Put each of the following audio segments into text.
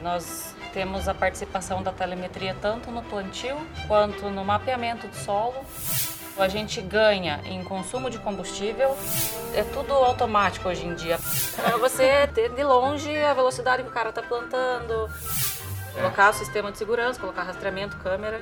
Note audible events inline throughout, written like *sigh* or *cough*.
Nós temos a participação da telemetria tanto no plantio quanto no mapeamento do solo. A gente ganha em consumo de combustível, é tudo automático hoje em dia. Para você ter de longe a velocidade que o cara está plantando, colocar o sistema de segurança, colocar rastreamento, câmera.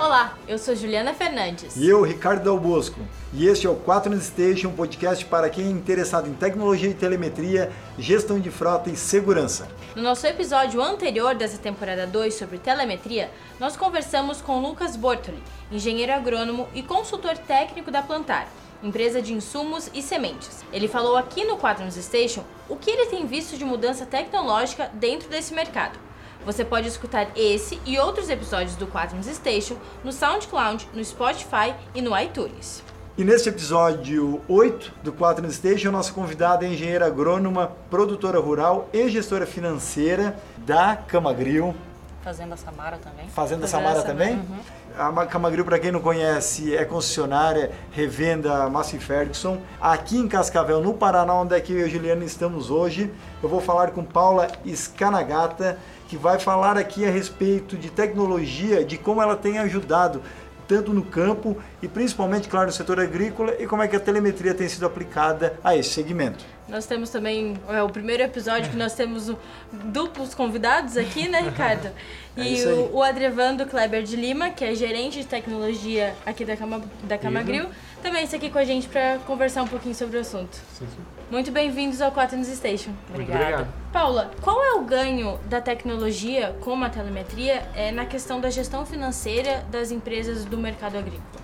Olá, eu sou Juliana Fernandes. E eu, Ricardo Del Bosco. E este é o 4 Station, um podcast para quem é interessado em tecnologia e telemetria, gestão de frota e segurança. No nosso episódio anterior dessa temporada 2 sobre telemetria, nós conversamos com Lucas Bortoli, engenheiro agrônomo e consultor técnico da Plantar, empresa de insumos e sementes. Ele falou aqui no 4 Station o que ele tem visto de mudança tecnológica dentro desse mercado. Você pode escutar esse e outros episódios do Quaternos Station no SoundCloud, no Spotify e no iTunes. E neste episódio 8 do Quaternos Station, nossa convidada é engenheira agrônoma, produtora rural e gestora financeira da Camagril. Fazenda Samara também. Fazenda, Samara, também? Uhum. A Camagril, para quem não conhece, é concessionária, revenda Massey Ferguson. Aqui em Cascavel, no Paraná, onde é que eu e a Juliana estamos hoje, eu vou falar com Paula Scanagata, que vai falar aqui a respeito de tecnologia, de como ela tem ajudado tanto no campo e principalmente, claro, no setor agrícola e como é que a telemetria tem sido aplicada a esse segmento. Nós temos também é, o primeiro episódio que nós temos duplos convidados aqui, né, Ricardo? *laughs* É e é o, o Adrevando Kleber de Lima, que é gerente de tecnologia aqui da Cama, da Camagril, também está aqui com a gente para conversar um pouquinho sobre o assunto. Sim, sim. Muito bem-vindos ao Quaternos Station. Obrigada. Paula, qual é o ganho da tecnologia como a telemetria é, na questão da gestão financeira das empresas do mercado agrícola?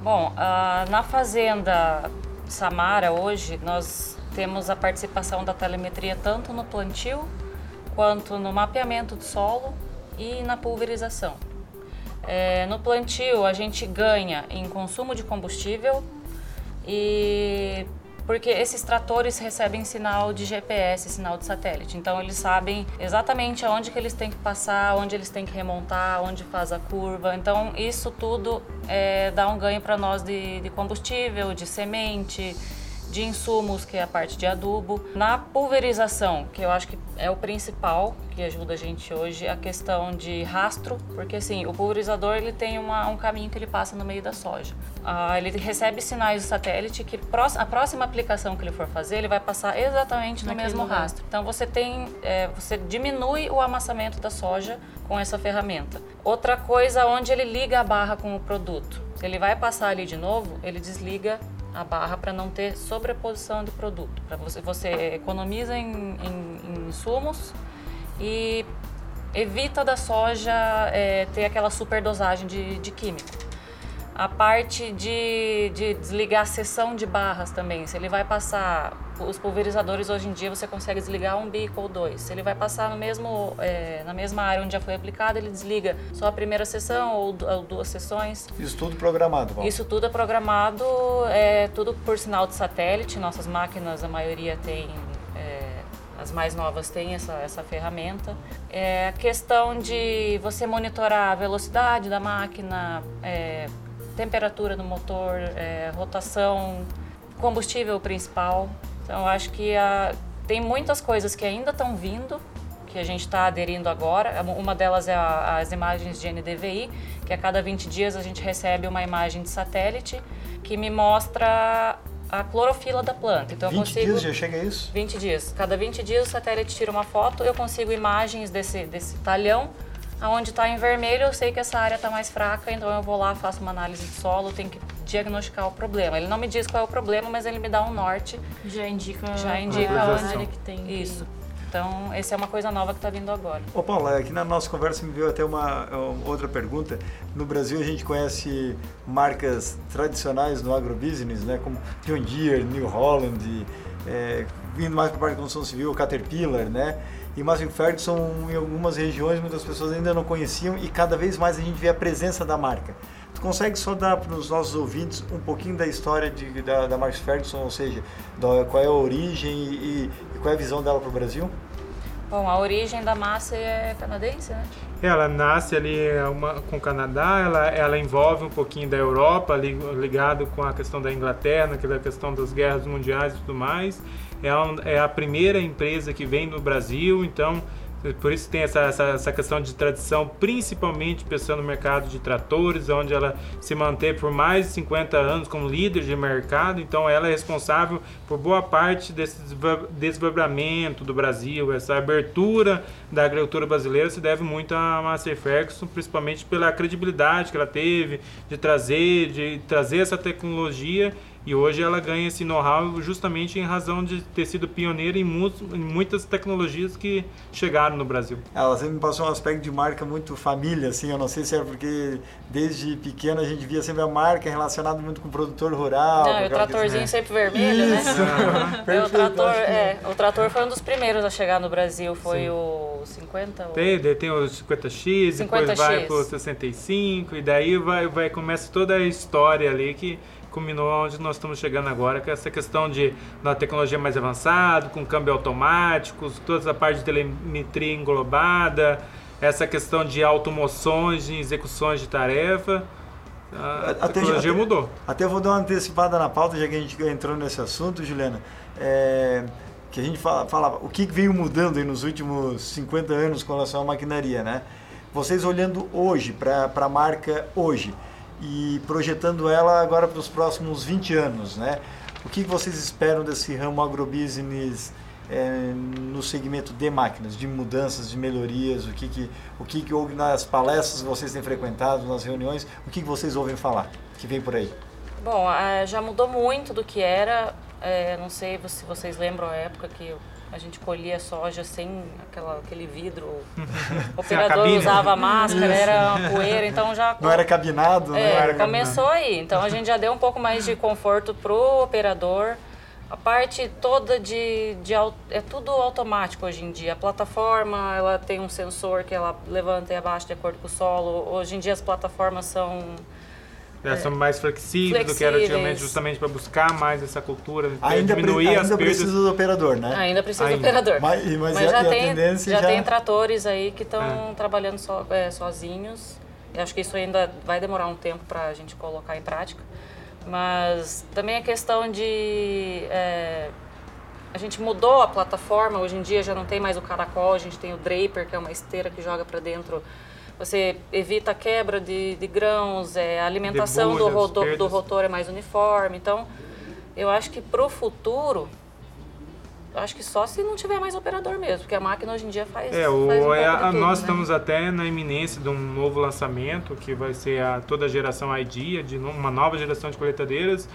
Bom, uh, na fazenda Samara hoje nós temos a participação da telemetria tanto no plantio quanto no mapeamento do solo e na pulverização. É, no plantio a gente ganha em consumo de combustível e porque esses tratores recebem sinal de GPS, sinal de satélite. Então eles sabem exatamente aonde que eles têm que passar, onde eles têm que remontar, onde faz a curva. Então isso tudo é, dá um ganho para nós de, de combustível, de semente, de insumos, que é a parte de adubo. Na pulverização, que eu acho que é o principal que ajuda a gente hoje, a questão de rastro, porque assim, o pulverizador ele tem uma, um caminho que ele passa no meio da soja. Ah, ele recebe sinais do satélite que a próxima aplicação que ele for fazer, ele vai passar exatamente no Naquele mesmo lugar. rastro. Então você tem, é, você diminui o amassamento da soja com essa ferramenta. Outra coisa, onde ele liga a barra com o produto. Se ele vai passar ali de novo, ele desliga a barra para não ter sobreposição de produto. Para você, você economiza em, em, em, insumos e evita da soja é, ter aquela superdosagem de, de químico. A parte de, de desligar a seção de barras também, se ele vai passar, os pulverizadores hoje em dia você consegue desligar um bico ou dois. Se ele vai passar no mesmo, é, na mesma área onde já foi aplicado, ele desliga só a primeira sessão ou, ou duas sessões. Isso tudo programado, Val. Isso tudo é programado, é tudo por sinal de satélite. Nossas máquinas, a maioria tem é, as mais novas têm essa, essa ferramenta. É a questão de você monitorar a velocidade da máquina, é, temperatura do motor, é, rotação, combustível principal. Então, acho que a, tem muitas coisas que ainda estão vindo, que a gente está aderindo agora. Uma delas é a, as imagens de NDVI, que a cada 20 dias a gente recebe uma imagem de satélite que me mostra a clorofila da planta. Então 20 eu consigo, dias já chega a isso? 20 dias. Cada 20 dias o satélite tira uma foto, eu consigo imagens desse, desse talhão Onde está em vermelho, eu sei que essa área está mais fraca, então eu vou lá, faço uma análise de solo, tenho que diagnosticar o problema. Ele não me diz qual é o problema, mas ele me dá um norte. Já indica, já indica onde que tem. Isso. Então, essa é uma coisa nova que está vindo agora. Ô Paula, aqui na nossa conversa me veio até uma, outra pergunta. No Brasil a gente conhece marcas tradicionais no agrobusiness, né, como John Deere, New Holland, é, vindo mais para a parte de construção civil, Caterpillar, né? E Massey Ferguson, em algumas regiões, muitas pessoas ainda não conheciam e cada vez mais a gente vê a presença da marca. Tu consegue só dar para os nossos ouvintes um pouquinho da história de, da, da Massey Ferguson, ou seja, da, qual é a origem e, e, qual é a visão dela para o Brasil? Bom, a origem da massa é canadense, né? Ela nasce ali é uma, com o Canadá, ela, ela envolve um pouquinho da Europa, ligado com a questão da Inglaterra, aquela questão das guerras mundiais e tudo mais. É, um, é a primeira empresa que vem do Brasil, então por isso tem essa, essa, essa, questão de tradição, principalmente pensando no mercado de tratores, onde ela se manteve por mais de 50 anos como líder de mercado. Então, ela é responsável por boa parte desse desdobramento do Brasil, essa abertura da agricultura brasileira se deve muito a Master Ferguson, principalmente pela credibilidade que ela teve de trazer, de trazer essa tecnologia e hoje ela ganha esse know-how justamente em razão de ter sido pioneira em, mu em, muitas tecnologias que chegaram no Brasil. Ela sempre me passou um aspecto de marca muito família, assim, eu não sei se é porque desde pequeno a gente via sempre a marca relacionada muito com o produtor rural. Não, o tratorzinho sempre vermelho, né? Isso. *laughs* né? o, *laughs* trator, é, o trator foi um dos primeiros a chegar no Brasil, foi Sim. o 50? Tem, tem o 50X, 50 depois vai pro 65, e daí vai, vai, começa toda a história ali que culminou onde nós estamos chegando agora, com essa questão de uma tecnologia mais avançada, com câmbio automático, toda essa parte de telemetria englobada, essa questão de automoções, de execuções de tarefa. A até, tecnologia até, mudou. Até vou dar uma antecipada na pauta, já que a gente entrou nesse assunto, Juliana. É, que a gente fala, falava, o que veio mudando nos últimos 50 anos com relação à maquinaria, né? Vocês olhando hoje, para a marca hoje, e projetando ela agora para os próximos 20 anos, né? O que vocês esperam desse ramo agrobusiness é, no segmento de máquinas, de mudanças, de melhorias? O que que o que que houve nas palestras que vocês têm frequentado, nas reuniões? O que que vocês ouvem falar que vem por aí? Bom, é, já mudou muito do que era. É, não sei se vocês lembram a época que a gente colhia soja sem aquela, aquele vidro. *laughs* O operador usava máscara, Isso. era poeira, então já. Não era cabinado, é, não era Começou cabinado. aí. Então a gente já deu um pouco mais de conforto pro operador. A parte toda de, de é tudo automático hoje em dia. A plataforma, ela tem um sensor que ela levanta e abaixa de acordo com o solo. Hoje em dia as plataformas são é, são mais flexíveis, flexíveis, do que era antigamente, justamente para buscar mais essa cultura, ainda diminuir ainda as perdas. precisa do operador, né? Ainda precisa ainda. do operador. Mas, mas, mas já, tem, já, já, tem tratores aí que estão é. trabalhando so, é, sozinhos. Eu acho que isso ainda vai demorar um tempo para a gente colocar em prática. Mas também a questão de... É, a gente mudou a plataforma, hoje em dia já não tem mais o caracol, a gente tem o draper, que é uma esteira que joga para dentro você evita a quebra de, de grãos, é, a alimentação do, rodo, do rotor é mais uniforme. Então, eu acho que para o futuro, acho que só se não tiver mais operador mesmo, porque a máquina hoje em dia faz. É, o, faz um é a, tudo, nós né? estamos até na iminência de um novo lançamento que vai ser a toda a geração ID, de uma nova geração de coletadeiras.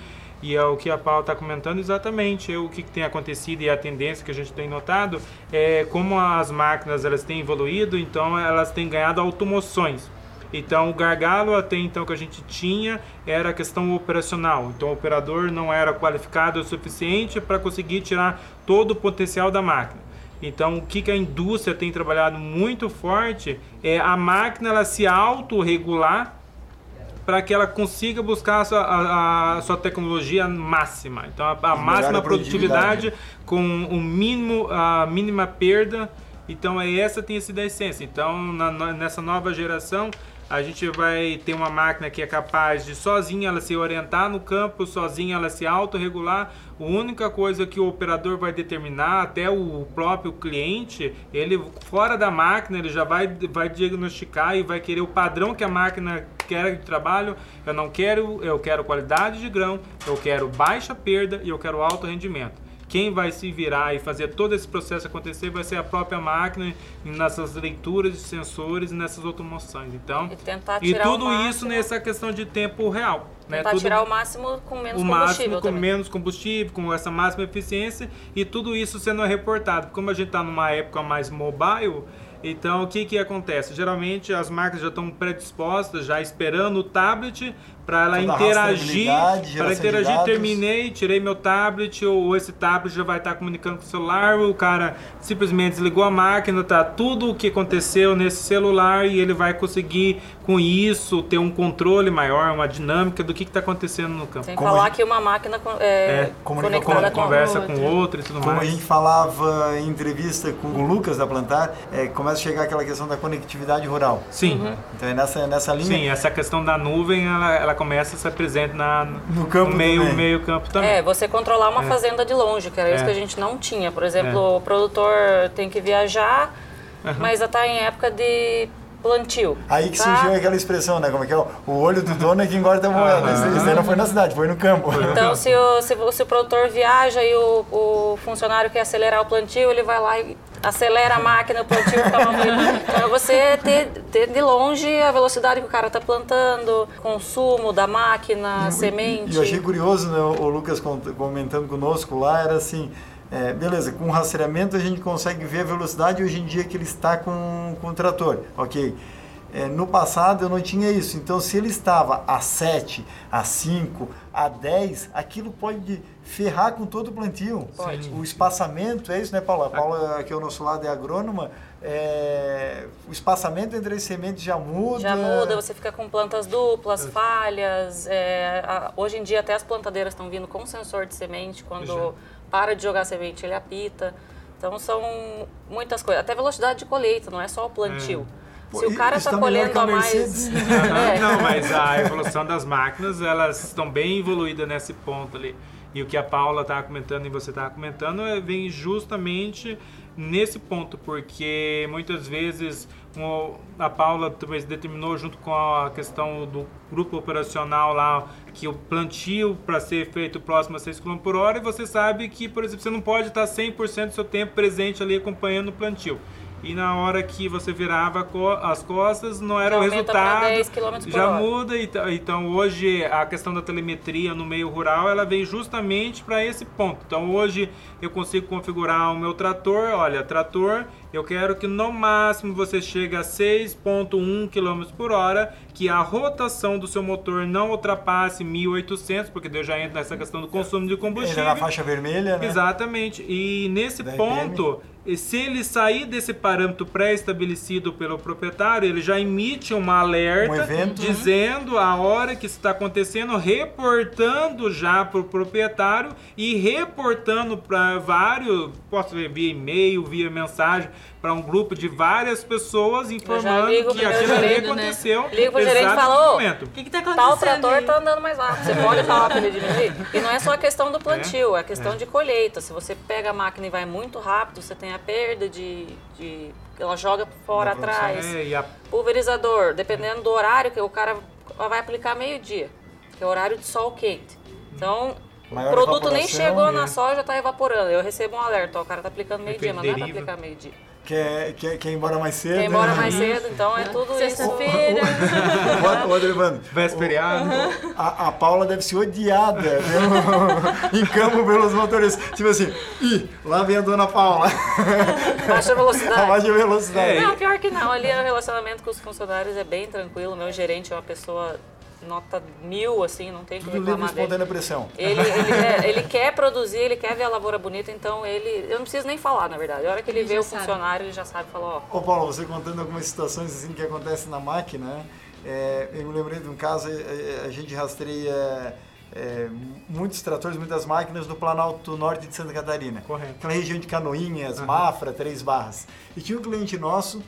E é o que a Paula está comentando exatamente, é o que tem acontecido e a tendência que a gente tem notado é como as máquinas elas têm evoluído, então elas têm ganhado automoções. Então, o gargalo até então que a gente tinha era a questão operacional. Então, o operador não era qualificado o suficiente para conseguir tirar todo o potencial da máquina. Então, o que, que a indústria tem trabalhado muito forte é a máquina ela se autorregular para que ela consiga buscar a sua, a, a sua tecnologia máxima. Então, a, a máxima produtividade, produtividade com o mínimo, a mínima perda. Então, é essa tem sido a essência. Então, na, nessa nova geração, a gente vai ter uma máquina que é capaz de sozinha ela se orientar no campo, sozinha ela se autorregular. A única coisa que o operador vai determinar, até o próprio cliente, ele fora da máquina, ele já vai, vai diagnosticar e vai querer o padrão que a máquina quer de trabalho. Eu não quero, eu quero qualidade de grão, eu quero baixa perda e eu quero alto rendimento. Quem vai se virar e fazer todo esse processo acontecer vai ser a própria máquina nessas leituras de sensores e nessas automoções. Então, e, e tudo isso nessa questão de tempo real. Né? Tentar tudo, tirar o máximo com menos o combustível máximo com também. menos combustível, com essa máxima eficiência e tudo isso sendo reportado. Como a gente está numa época mais mobile, Então, o que que acontece? Geralmente as marcas já estão predispostas, já esperando o tablet para ela Toda interagir, para interagir, terminei, tirei meu tablet, ou esse tablet já vai estar comunicando com o celular, o cara simplesmente desligou a máquina, tá tudo o que aconteceu nesse celular e ele vai conseguir com isso ter um controle maior, uma dinâmica do que está acontecendo no campo. Sem Como falar a gente- que uma máquina é, É, comunica com conectada a com a Conversa outra. com outro e tudo Como a mais. gente falava em entrevista com o Lucas da Plantar, é, começa a chegar aquela questão da conectividade rural. Sim. Então é nessa, nessa linha. Sim, essa questão da nuvem, ela, ela começa a ser presente na, No campo meio, também. meio campo também. É, você controlar uma É. fazenda de longe, que era isso É. que a gente não tinha. Por exemplo, É. o produtor tem que viajar, Aham. mas já está em época de plantio. Aí que tá? surgiu aquela expressão, né? Como é que é? O olho do dono é que engorda a moeda. Aham. Isso, aí não foi na cidade, foi no campo. Então, se o, se, o- se o produtor viaja e o, o funcionário quer acelerar o plantio, ele vai lá e acelera a máquina, o plantio fica feito. Então, é você ter, ter de longe a velocidade que o cara está plantando, consumo da máquina, semente. E eu achei curioso, né, o Lucas comentando conosco lá, era assim, é, beleza, com rastreamento a gente consegue ver a velocidade hoje em dia que ele está com, com o trator, ok. É, no passado eu não tinha isso, então se ele estava a 7, a 5, a 10, aquilo pode ferrar com todo o plantio. Pode. O espaçamento, é isso né Paula? A Paula, que é o nosso lado, é agrônoma, é, o espaçamento entre as sementes já muda. Já muda, você fica com plantas duplas, falhas. é, a- hoje em dia até as plantadeiras estão vindo com sensor de semente. Quando Já. Para de jogar semente, ele apita. Então são muitas coisas. Até velocidade de colheita, não é só o plantio. Pô, Se o cara está tá melhor colhendo a a mais. *laughs* Aham, É. Não, mas a evolução das máquinas, elas estão bem evoluídas nesse ponto ali. E o que a Paula estava comentando e você estava comentando é, vem justamente nesse ponto, porque muitas vezes o- a Paula talvez determinou junto com a questão do grupo operacional lá que o plantio para ser feito próximo a 6 km por hora e você sabe que, por exemplo, você não pode estar 100% do seu tempo presente ali acompanhando o plantio. E na hora que você virava as costas, não era Já o resultado. 10 km por já muda. Então, então, hoje, a questão da telemetria no meio rural, ela vem justamente para esse ponto. Então, hoje, eu consigo configurar o meu trator. Olha, trator, eu quero que no máximo você chegue a 6,1 km por hora, que a rotação do seu motor não ultrapasse 1.800, porque eu já entro nessa questão do consumo de Ele combustível. é na faixa vermelha, né? Exatamente. E nesse Da ponto, e se ele sair desse parâmetro pré-estabelecido pelo proprietário, ele já emite uma alerta Um evento. dizendo a hora que está acontecendo, reportando já para o proprietário e reportando para vários, posso ver via e-mail, via mensagem, para um grupo de várias pessoas informando ligo que aquilo ali né? aconteceu. Ligo pro gerente e exato falo, no "Ô, momento. O que, que tá acontecendo? Tal trator aí? tá andando mais rápido. Você pode falar para ele diminuir. E não é só a questão do plantio, é a questão É. de colheita. Se você pega a máquina e vai muito rápido, você tem a perda de. de ela joga fora atrás. É, e a Pulverizador, dependendo do horário que o cara vai aplicar meio-dia, que é o horário de sol quente. Então, Maior o produto nem chegou é. na soja, tá evaporando. Eu recebo um alerta, ó, o cara tá aplicando meio-dia, mas não é pra deriva. aplicar meio-dia. Quer, quer, quer ir embora mais cedo. Quer ir embora né? mais cedo, então é tudo isso. Sexta-feira. O, o, o Adrevando, véspera feriado. a, a Paula deve ser odiada viu? *laughs* em campo pelos motoristas. Tipo assim, ih, lá vem a dona Paula. Baixa A velocidade. baixa velocidade. *laughs* É, Não, pior que não. Ali o relacionamento com os funcionários é bem tranquilo. Meu gerente é uma pessoa nota mil, assim, não tem que Tudo livre reclamar dele. espontânea pressão. Ele, *laughs* ele, é- ele quer produzir, ele quer ver a lavoura bonita, então ele. Eu não preciso nem falar, na verdade. A hora que ele, Ele vê o sabe. funcionário, ele já sabe falar, ó. Ô Paulo, você contando algumas situações assim que acontecem na máquina, né? É, eu me lembrei de um caso, é, a gente rastreia é, muitos tratores, muitas máquinas no Planalto Norte de Santa Catarina. Correto. Aquela região de Canoinhas, Mafra, Três Barras. E tinha um cliente nosso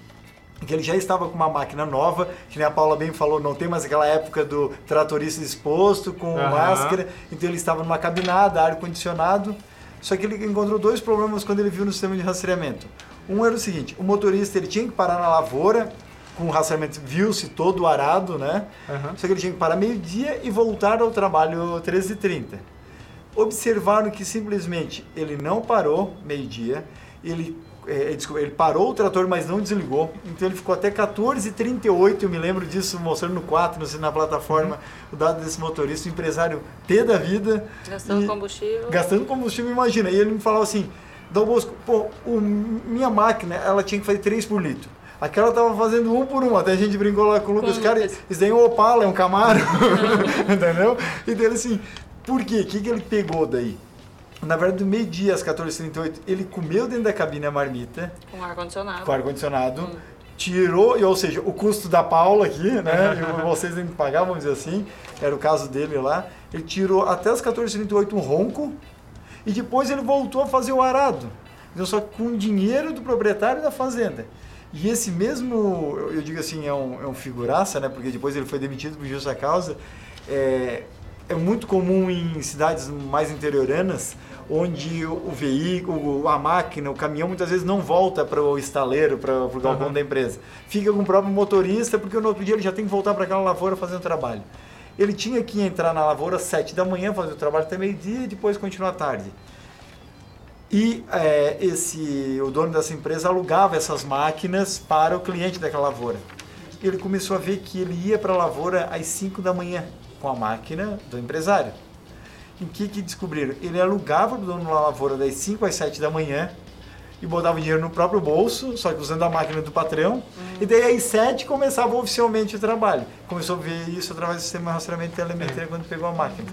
que ele já estava com uma máquina nova, que nem a Paula bem falou, não tem mais aquela época do tratorista exposto com Aham. máscara, então ele estava numa cabinada, ar-condicionado, só que ele encontrou dois problemas quando ele viu no sistema de rastreamento. Um era o seguinte, o motorista ele tinha que parar na lavoura, com o rastreamento viu-se todo arado, né? Aham. Só que ele tinha que parar meio-dia e voltar ao trabalho 13h30. Observaram que simplesmente ele não parou meio-dia, ele, eh, desculpa, ele parou o trator, mas não desligou, então ele ficou até 14h38, eu me lembro disso mostrando no 4, não sei, na plataforma, o dado desse motorista, o empresário T da vida. Gastando e- combustível. Gastando combustível, imagina. E ele me falou assim, Dom Bosco, pô, o- minha máquina, ela tinha que fazer 3 por litro. Aquela tava fazendo um por um, até a gente brincou lá com o Lucas, cara, isso daí é um Opala, é um Camaro, *laughs* *laughs* entendeu? E dele assim, por quê? O que, que ele pegou daí? Na verdade, meio-dia às 14h38, ele comeu dentro da cabine a marmita. Com ar-condicionado. Com ar-condicionado. Hum. Tirou, ou seja, o custo da Paula aqui, né? *laughs* vocês nem pagavam, vamos dizer assim. Era o caso dele lá. Ele tirou até as 14h38 um ronco. E depois ele voltou a fazer o arado. Então, só com dinheiro do proprietário da fazenda. E esse mesmo, eu digo assim, é um, é um figuraça, né? Porque depois ele foi demitido por justa causa. É, é muito comum em cidades mais interioranas, onde o veículo, a máquina, o caminhão muitas vezes não volta para o estaleiro, para o galpão uhum. da empresa. Fica com o próprio motorista, porque no outro dia ele já tem que voltar para aquela lavoura fazer o trabalho. Ele tinha que entrar na lavoura às 7 da manhã, fazer o trabalho até meio-dia e depois continuar à tarde. E é, esse, o dono dessa empresa alugava essas máquinas para o cliente daquela lavoura. Ele começou a ver que ele ia para a lavoura às 5 da manhã com a máquina do empresário. E o que, que descobriram? Ele alugava o dono da lavoura das 5 às 7 da manhã e botava o dinheiro no próprio bolso, só que usando a máquina do patrão. Uhum. E daí às 7 começava oficialmente o trabalho. Começou a ver isso através do sistema de rastreamento de telemetria é. quando pegou a máquina.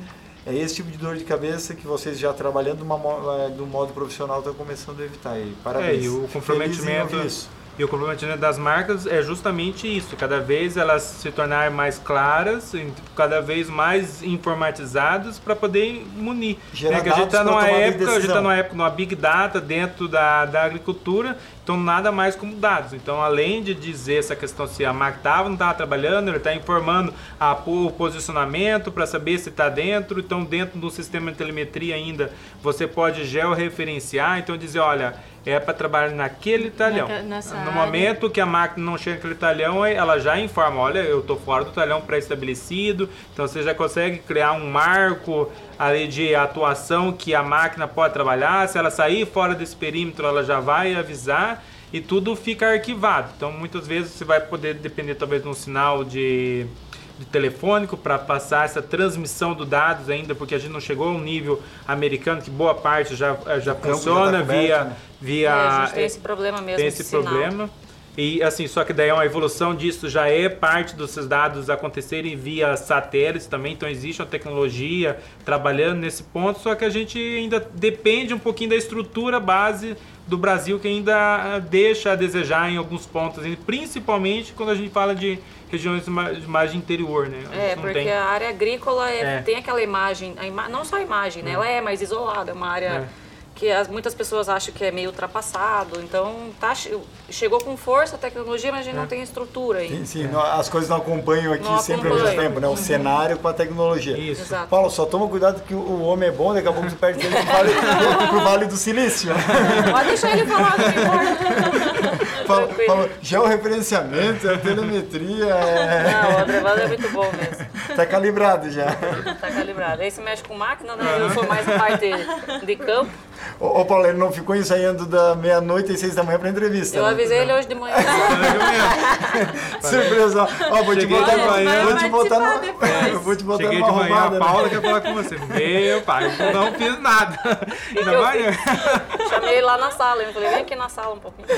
É esse tipo de dor de cabeça que vocês já trabalhando uma, é, do modo profissional estão começando a evitar. E parabéns. É, e o comprometimento e o comprometimento das marcas é justamente isso, cada vez elas se tornarem mais claras, cada vez mais informatizadas para poder munir. Gerar é que a gente está numa época, a gente está numa época numa big data dentro da, da agricultura, então nada mais como dados. Então além de dizer essa questão se a marca estava ou não estava trabalhando, ele está informando a, o posicionamento para saber se está dentro. Então dentro do sistema de telemetria ainda você pode georreferenciar, então dizer, olha é para trabalhar naquele talhão. No área. momento que a máquina não chega naquele talhão, ela já informa, olha, eu estou fora do talhão pré-estabelecido, então você já consegue criar um marco ali de atuação que a máquina pode trabalhar, se ela sair fora desse perímetro, ela já vai avisar e tudo fica arquivado. Então muitas vezes você vai poder depender talvez de um sinal de de telefônico para passar essa transmissão do dados ainda, porque a gente não chegou a um nível americano que boa parte já, já funciona já tá via, né? via. É, a gente tem esse problema mesmo. Tem esse problema. E assim, só que daí é uma evolução disso, já é parte desses dados acontecerem via satélites também, então existe uma tecnologia trabalhando nesse ponto, só que a gente ainda depende um pouquinho da estrutura base do Brasil que ainda deixa a desejar em alguns pontos, principalmente quando a gente fala de regiões mais de interior, né? É, porque tem. a área agrícola é, é. tem aquela imagem, ima não só a imagem, né? É. Ela é mais isolada, é uma área é. Que as, muitas pessoas acham que é meio ultrapassado. Então, tá, chegou com força a tecnologia, mas a gente não é. tem estrutura ainda. Sim, sim. as coisas não acompanham aqui não sempre ao mesmo tempo, né? O uhum. cenário com a tecnologia. Isso. Exato. Paulo, só toma cuidado que o homem é bom, daqui a pouco você perde ele pro vale, *laughs* pro vale do Silício. Pode deixar ele falar, não importa. fala, fala, georreferenciamento, é telemetria. É... Não, o Adrevado é muito bom mesmo. Tá calibrado já. Tá calibrado. Aí se mexe com máquina, né? Eu sou mais a parte de campo. Ô, ô Paulo, ele não ficou ensaiando da meia-noite e seis da manhã pra entrevista. Eu né? avisei ele hoje de manhã. *laughs* Surpresa. Ó, vou te botar, manhã, vou te botar no, eu *laughs* vou te botar Cheguei numa de manhã, arrumada, a Paula né? quer falar com você. *laughs* Meu pai, eu não fiz nada. Ainda manhã. Chamei ele lá na sala. Eu falei, vem aqui na sala um pouquinho.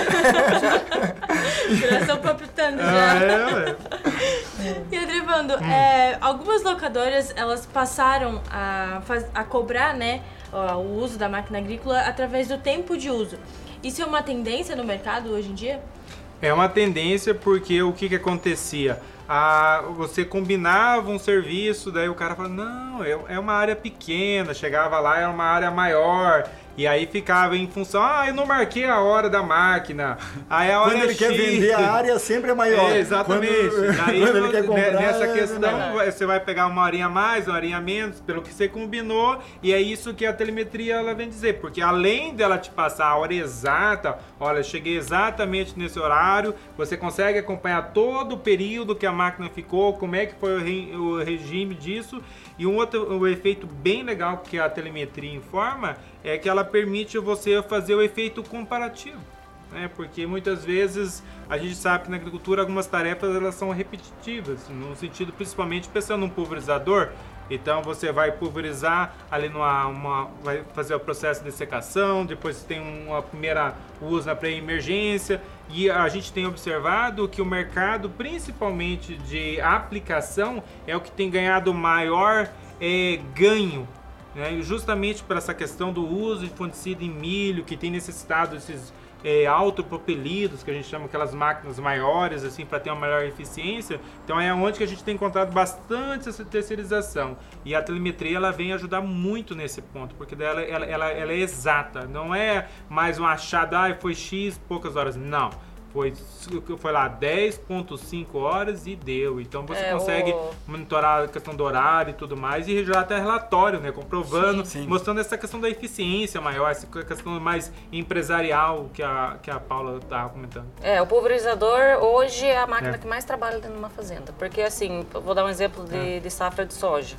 Já estão palpitando já. Ah, é, é. E Adrivando, hum. é, algumas locadoras, elas passaram a, a cobrar, né, o uso da máquina agrícola através do tempo de uso. Isso é uma tendência no mercado hoje em dia? É uma tendência porque o que, que acontecia? Ah, você combinava um serviço, daí o cara fala, não, é, é uma área pequena, chegava lá, era uma área maior, e aí ficava em função, ah, eu não marquei a hora da máquina. Aí a hora Quando ele X. quer vender a área sempre é maior. É, exatamente. Quando, aí, *laughs* quando ele quer comprar, nessa é questão, é você vai pegar uma horinha a mais, uma horinha a menos, pelo que você combinou, e é isso que a telemetria ela vem dizer, porque além dela te passar a hora exata, olha, cheguei exatamente nesse horário, você consegue acompanhar todo o período que a máquina ficou, como é que foi o, re, o regime disso, e um outro um efeito bem legal que a telemetria informa é que ela permite você fazer o efeito comparativo. Né? Porque muitas vezes a gente sabe que na agricultura algumas tarefas elas são repetitivas, no sentido principalmente pensando num pulverizador, Então você vai pulverizar ali numa uma, vai fazer o processo de secação, depois tem uma primeira uso na pré-emergência e a gente tem observado que o mercado, principalmente de aplicação, é o que tem ganhado maior é, ganho né? justamente por essa questão do uso de fungicida em milho, que tem necessitado desses é, autopropelidos, que a gente chama aquelas máquinas maiores, assim, para ter uma maior eficiência. Então é onde que a gente tem encontrado bastante essa terceirização. E a telemetria ela vem ajudar muito nesse ponto, porque dela, ela, ela, ela é exata, não é mais um achado, ah, foi X poucas horas. Não foi, foi lá 10.5 horas e deu. Então você é, consegue o... monitorar a questão do horário e tudo mais e já até relatório, né? Comprovando, sim, sim. mostrando essa questão da eficiência maior, essa questão mais empresarial que a, que a Paula estava comentando. É, o pulverizador hoje é a máquina é. que mais trabalha dentro de uma fazenda. Porque assim, vou dar um exemplo de, é. de safra de soja.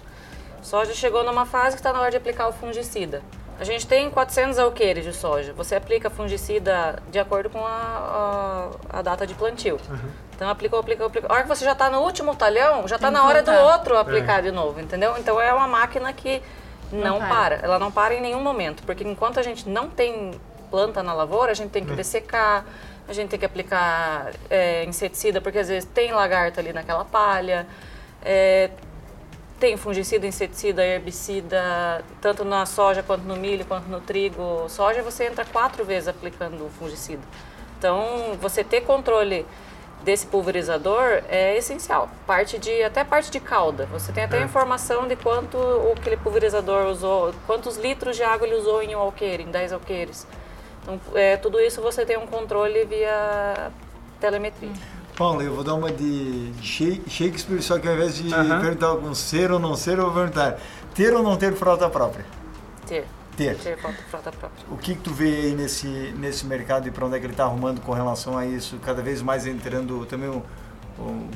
Soja chegou numa fase que está na hora de aplicar o fungicida. A gente tem 400 alqueires de soja. Você aplica fungicida de acordo com a, a, a data de plantio. Uhum. Então aplicou, aplicou, aplicou. A hora que você já está no último talhão, já está na hora do outro aplicar é. de novo, entendeu? Então é uma máquina que não, não para. Ela não para em nenhum momento. Porque enquanto a gente não tem planta na lavoura, a gente tem que uhum. dessecar, a gente tem que aplicar é, inseticida, porque às vezes tem lagarta ali naquela palha. É, tem fungicida, inseticida, herbicida, tanto na soja quanto no milho, quanto no trigo. Soja você entra quatro vezes aplicando o fungicida. Então, você ter controle desse pulverizador é essencial. Parte de até parte de cauda. Você tem até é. informação de quanto o aquele pulverizador usou, quantos litros de água ele usou em um alqueire, em 10 alqueires. Então, é, tudo isso você tem um controle via telemetria. Hum. Paulo, eu vou dar uma de Shakespeare, só que ao invés de perguntar com ser ou não ser, eu vou perguntar ter ou não ter frota própria? Ter. Ter. Ter frota própria. O que, que tu vê aí nesse, nesse mercado e para onde é que ele está arrumando com relação a isso? Cada vez mais entrando também o, o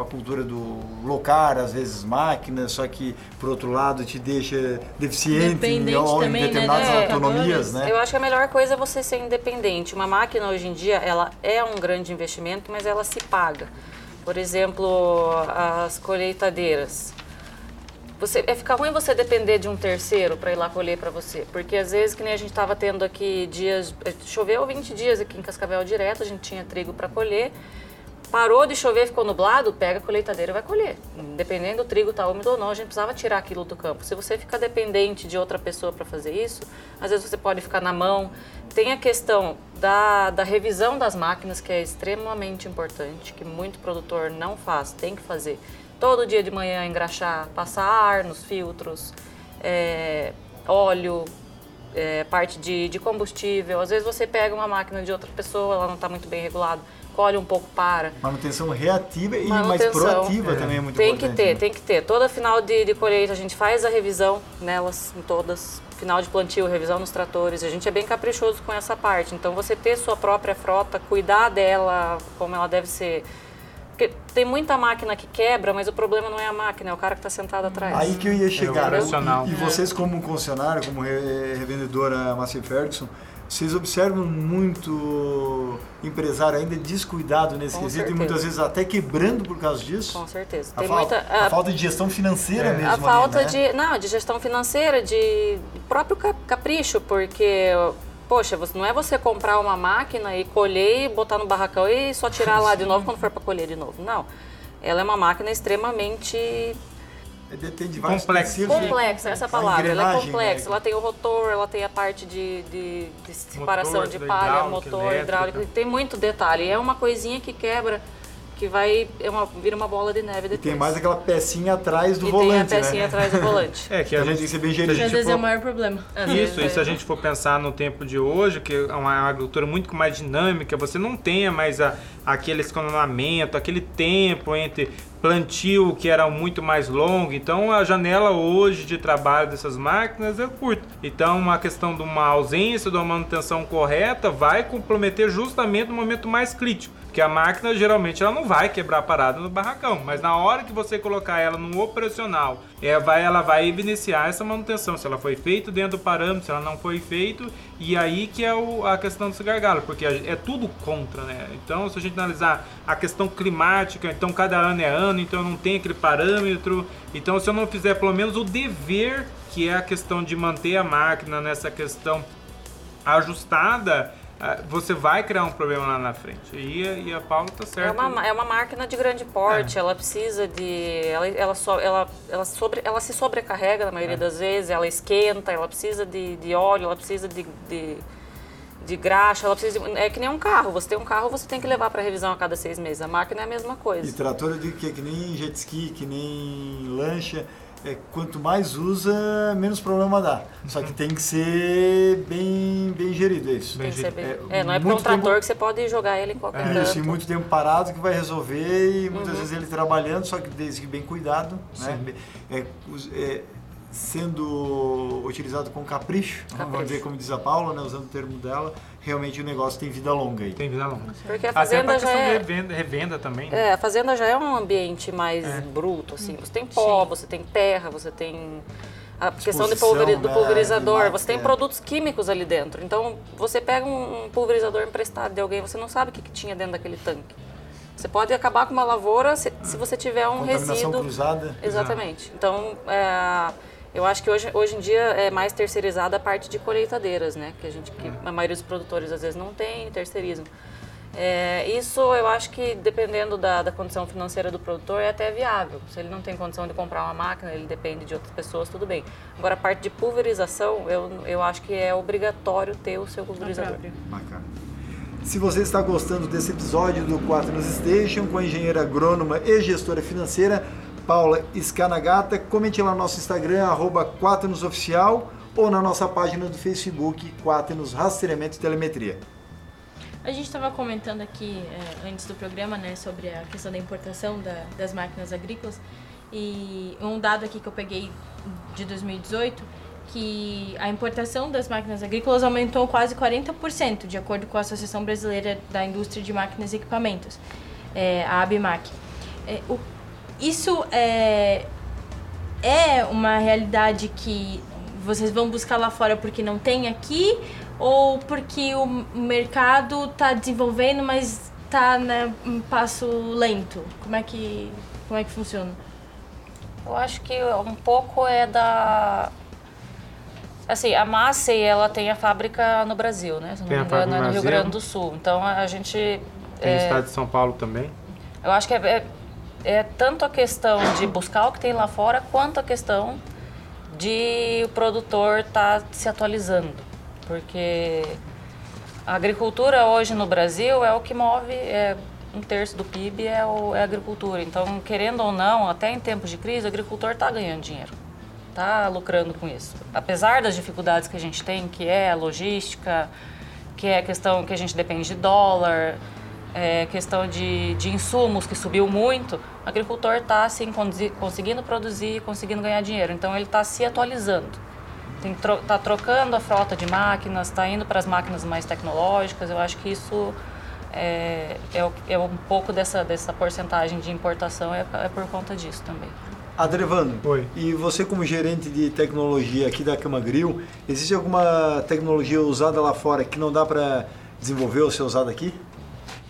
a cultura do locar, às vezes máquinas, só que por outro lado te deixa deficiente em, em determinadas né? autonomias, né? Eu acho que a melhor coisa é você ser independente. Uma máquina hoje em dia, ela é um grande investimento, mas ela se paga. Por exemplo, as colheitadeiras. Você, é ficar ruim você depender de um terceiro para ir lá colher para você. Porque às vezes, que nem a gente estava tendo aqui dias. Choveu 20 dias aqui em Cascavel direto, a gente tinha trigo para colher. Parou de chover, ficou nublado, pega a colheitadeira e vai colher. Dependendo do trigo tá úmido ou não, a gente precisava tirar aquilo do campo. Se você ficar dependente de outra pessoa para fazer isso, às vezes você pode ficar na mão. Tem a questão da, da revisão das máquinas, que é extremamente importante, que muito produtor não faz, tem que fazer. Todo dia de manhã engraxar, passar ar nos filtros, é, óleo, é, parte de, de combustível. Às vezes você pega uma máquina de outra pessoa, ela não está muito bem regulada colhe um pouco para. Manutenção reativa e mais proativa é. também é muito tem importante. Tem que ter, né? tem que ter. Toda final de, de colheita a gente faz a revisão nelas, em todas. Final de plantio, revisão nos tratores. A gente é bem caprichoso com essa parte. Então você ter sua própria frota, cuidar dela como ela deve ser. Porque tem muita máquina que quebra, mas o problema não é a máquina, é o cara que está sentado atrás. Aí que eu ia chegar. É e, e vocês como concessionário, como revendedora Massey Ferguson, vocês observam muito empresário ainda descuidado nesse Com quesito certeza. e muitas vezes até quebrando por causa disso? Com certeza. A, muita, a, a falta de gestão financeira é. mesmo. A falta ali, né? de. Não, de gestão financeira, de próprio capricho, porque. Poxa, não é você comprar uma máquina e colher e botar no barracão e só tirar lá de novo quando for para colher de novo. Não. Ela é uma máquina extremamente tem de vários complexa. Complexa, essa palavra. Ela é complexa. Né? Ela tem o rotor, ela tem a parte de, de, de separação motor, de palha, motor, hidráulico. Tem muito detalhe. É uma coisinha que quebra que vai é uma, vira uma bola de neve depois. E tem mais aquela pecinha atrás do e volante, tem a pecinha né? atrás do volante. *laughs* é, que a, gente tem que ser bem gerente. Às vezes é o maior problema. *laughs* Isso, e se a gente for pensar no tempo de hoje, que é uma agricultura muito mais dinâmica, você não tenha mais a, aquele escalonamento, aquele tempo entre plantio que era muito mais longo. Então a janela hoje de trabalho dessas máquinas é curta. Então a questão de uma ausência de uma manutenção correta vai comprometer justamente no momento mais crítico. Porque a máquina geralmente ela não vai quebrar parada no barracão, mas na hora que você colocar ela no operacional, é, vai, ela vai evidenciar essa manutenção, se ela foi feita dentro do parâmetro, se ela não foi feito, e aí que é o, a questão desse gargalo, porque é tudo contra, né? Então, se a gente analisar a questão climática, então cada ano é ano, então não tem aquele parâmetro. Então, se eu não fizer pelo menos o dever, que é a questão de manter a máquina nessa questão ajustada, você vai criar um problema lá na frente. E, e a Paula tá certa. É uma, é uma máquina de grande porte, é. ela precisa de. Ela, ela, so, ela, ela, sobre, ela se sobrecarrega na maioria é. das vezes, ela esquenta, ela precisa de, de óleo, ela precisa de, de, de graxa, ela precisa de, É que nem um carro. Você tem um carro, você tem que levar para revisão a cada seis meses. A máquina é a mesma coisa. E trator eu digo que é que nem jet ski, que nem lancha é, quanto mais usa, menos problema dá. Só que tem que ser bem, bem gerido, é isso. Bem gerido. Bem, é, é, não é para um trator tempo, que você pode jogar ele em qualquer é, Isso, e muito tempo parado que vai resolver e muitas uhum. vezes ele trabalhando, só que desde que bem cuidado, né? É, é, sendo utilizado com capricho, capricho. vamos dizer como diz a Paula, né, usando o termo dela, realmente o negócio tem vida longa aí. Tem vida longa. Porque a fazenda Até já é revenda, revenda também. Né? É, a fazenda já é um ambiente mais é. bruto, assim. Você tem pó, Sim. você tem terra, você tem a questão do pulverizador, né, você tem é. produtos químicos ali dentro. Então, você pega um pulverizador emprestado de alguém, você não sabe o que, que tinha dentro daquele tanque. Você pode acabar com uma lavoura se, se você tiver um resíduo. cruzada. Exatamente. Então, é, eu acho que hoje, hoje em dia é mais terceirizada a parte de colheitadeiras, né? Que a gente, que a maioria dos produtores às vezes não tem, terceirizam. É, isso eu acho que dependendo da, da, condição financeira do produtor é até viável. Se ele não tem condição de comprar uma máquina, ele depende de outras pessoas, tudo bem. Agora a parte de pulverização, eu, eu acho que é obrigatório ter o seu pulverizador. Bacana. Se você está gostando desse episódio do Quaternos Station com a engenheira agrônoma e gestora financeira, Paula Scanagata. Comente lá no nosso Instagram, arroba Oficial, ou na nossa página do Facebook, Quaternos Rastreamento e Telemetria. A gente estava comentando aqui é, antes do programa né, sobre a questão da importação da, das máquinas agrícolas e um dado aqui que eu peguei de 2018 que a importação das máquinas agrícolas aumentou quase 40%, de acordo com a Associação Brasileira da Indústria de Máquinas e Equipamentos, é, a ABMAC. É, o isso é, é uma realidade que vocês vão buscar lá fora porque não tem aqui ou porque o mercado está desenvolvendo, mas está né, um passo lento? Como é que como é que funciona? Eu acho que um pouco é da assim, a Massey, ela tem a fábrica no Brasil, né? Se não tem me engano, é no Rio Grande do Sul. Então a gente tem é, o estado de São Paulo também. Eu acho que é, é é tanto a questão de buscar o que tem lá fora, quanto a questão de o produtor estar tá se atualizando. Porque a agricultura hoje no Brasil é o que move, é, um terço do PIB é, o, é a agricultura. Então, querendo ou não, até em tempos de crise, o agricultor está ganhando dinheiro, está lucrando com isso. Apesar das dificuldades que a gente tem, que é a logística, que é a questão que a gente depende de dólar, é, questão de, de insumos que subiu muito, o agricultor está assim, conseguindo produzir, conseguindo ganhar dinheiro. Então ele está se atualizando. Está tro trocando a frota de máquinas, está indo para as máquinas mais tecnológicas. Eu acho que isso é, é, é, um pouco dessa, dessa porcentagem de importação é, é por conta disso também. Adrevando, Oi. e você como gerente de tecnologia aqui da Camagril, existe alguma tecnologia usada lá fora que não dá para desenvolver ou ser usada aqui?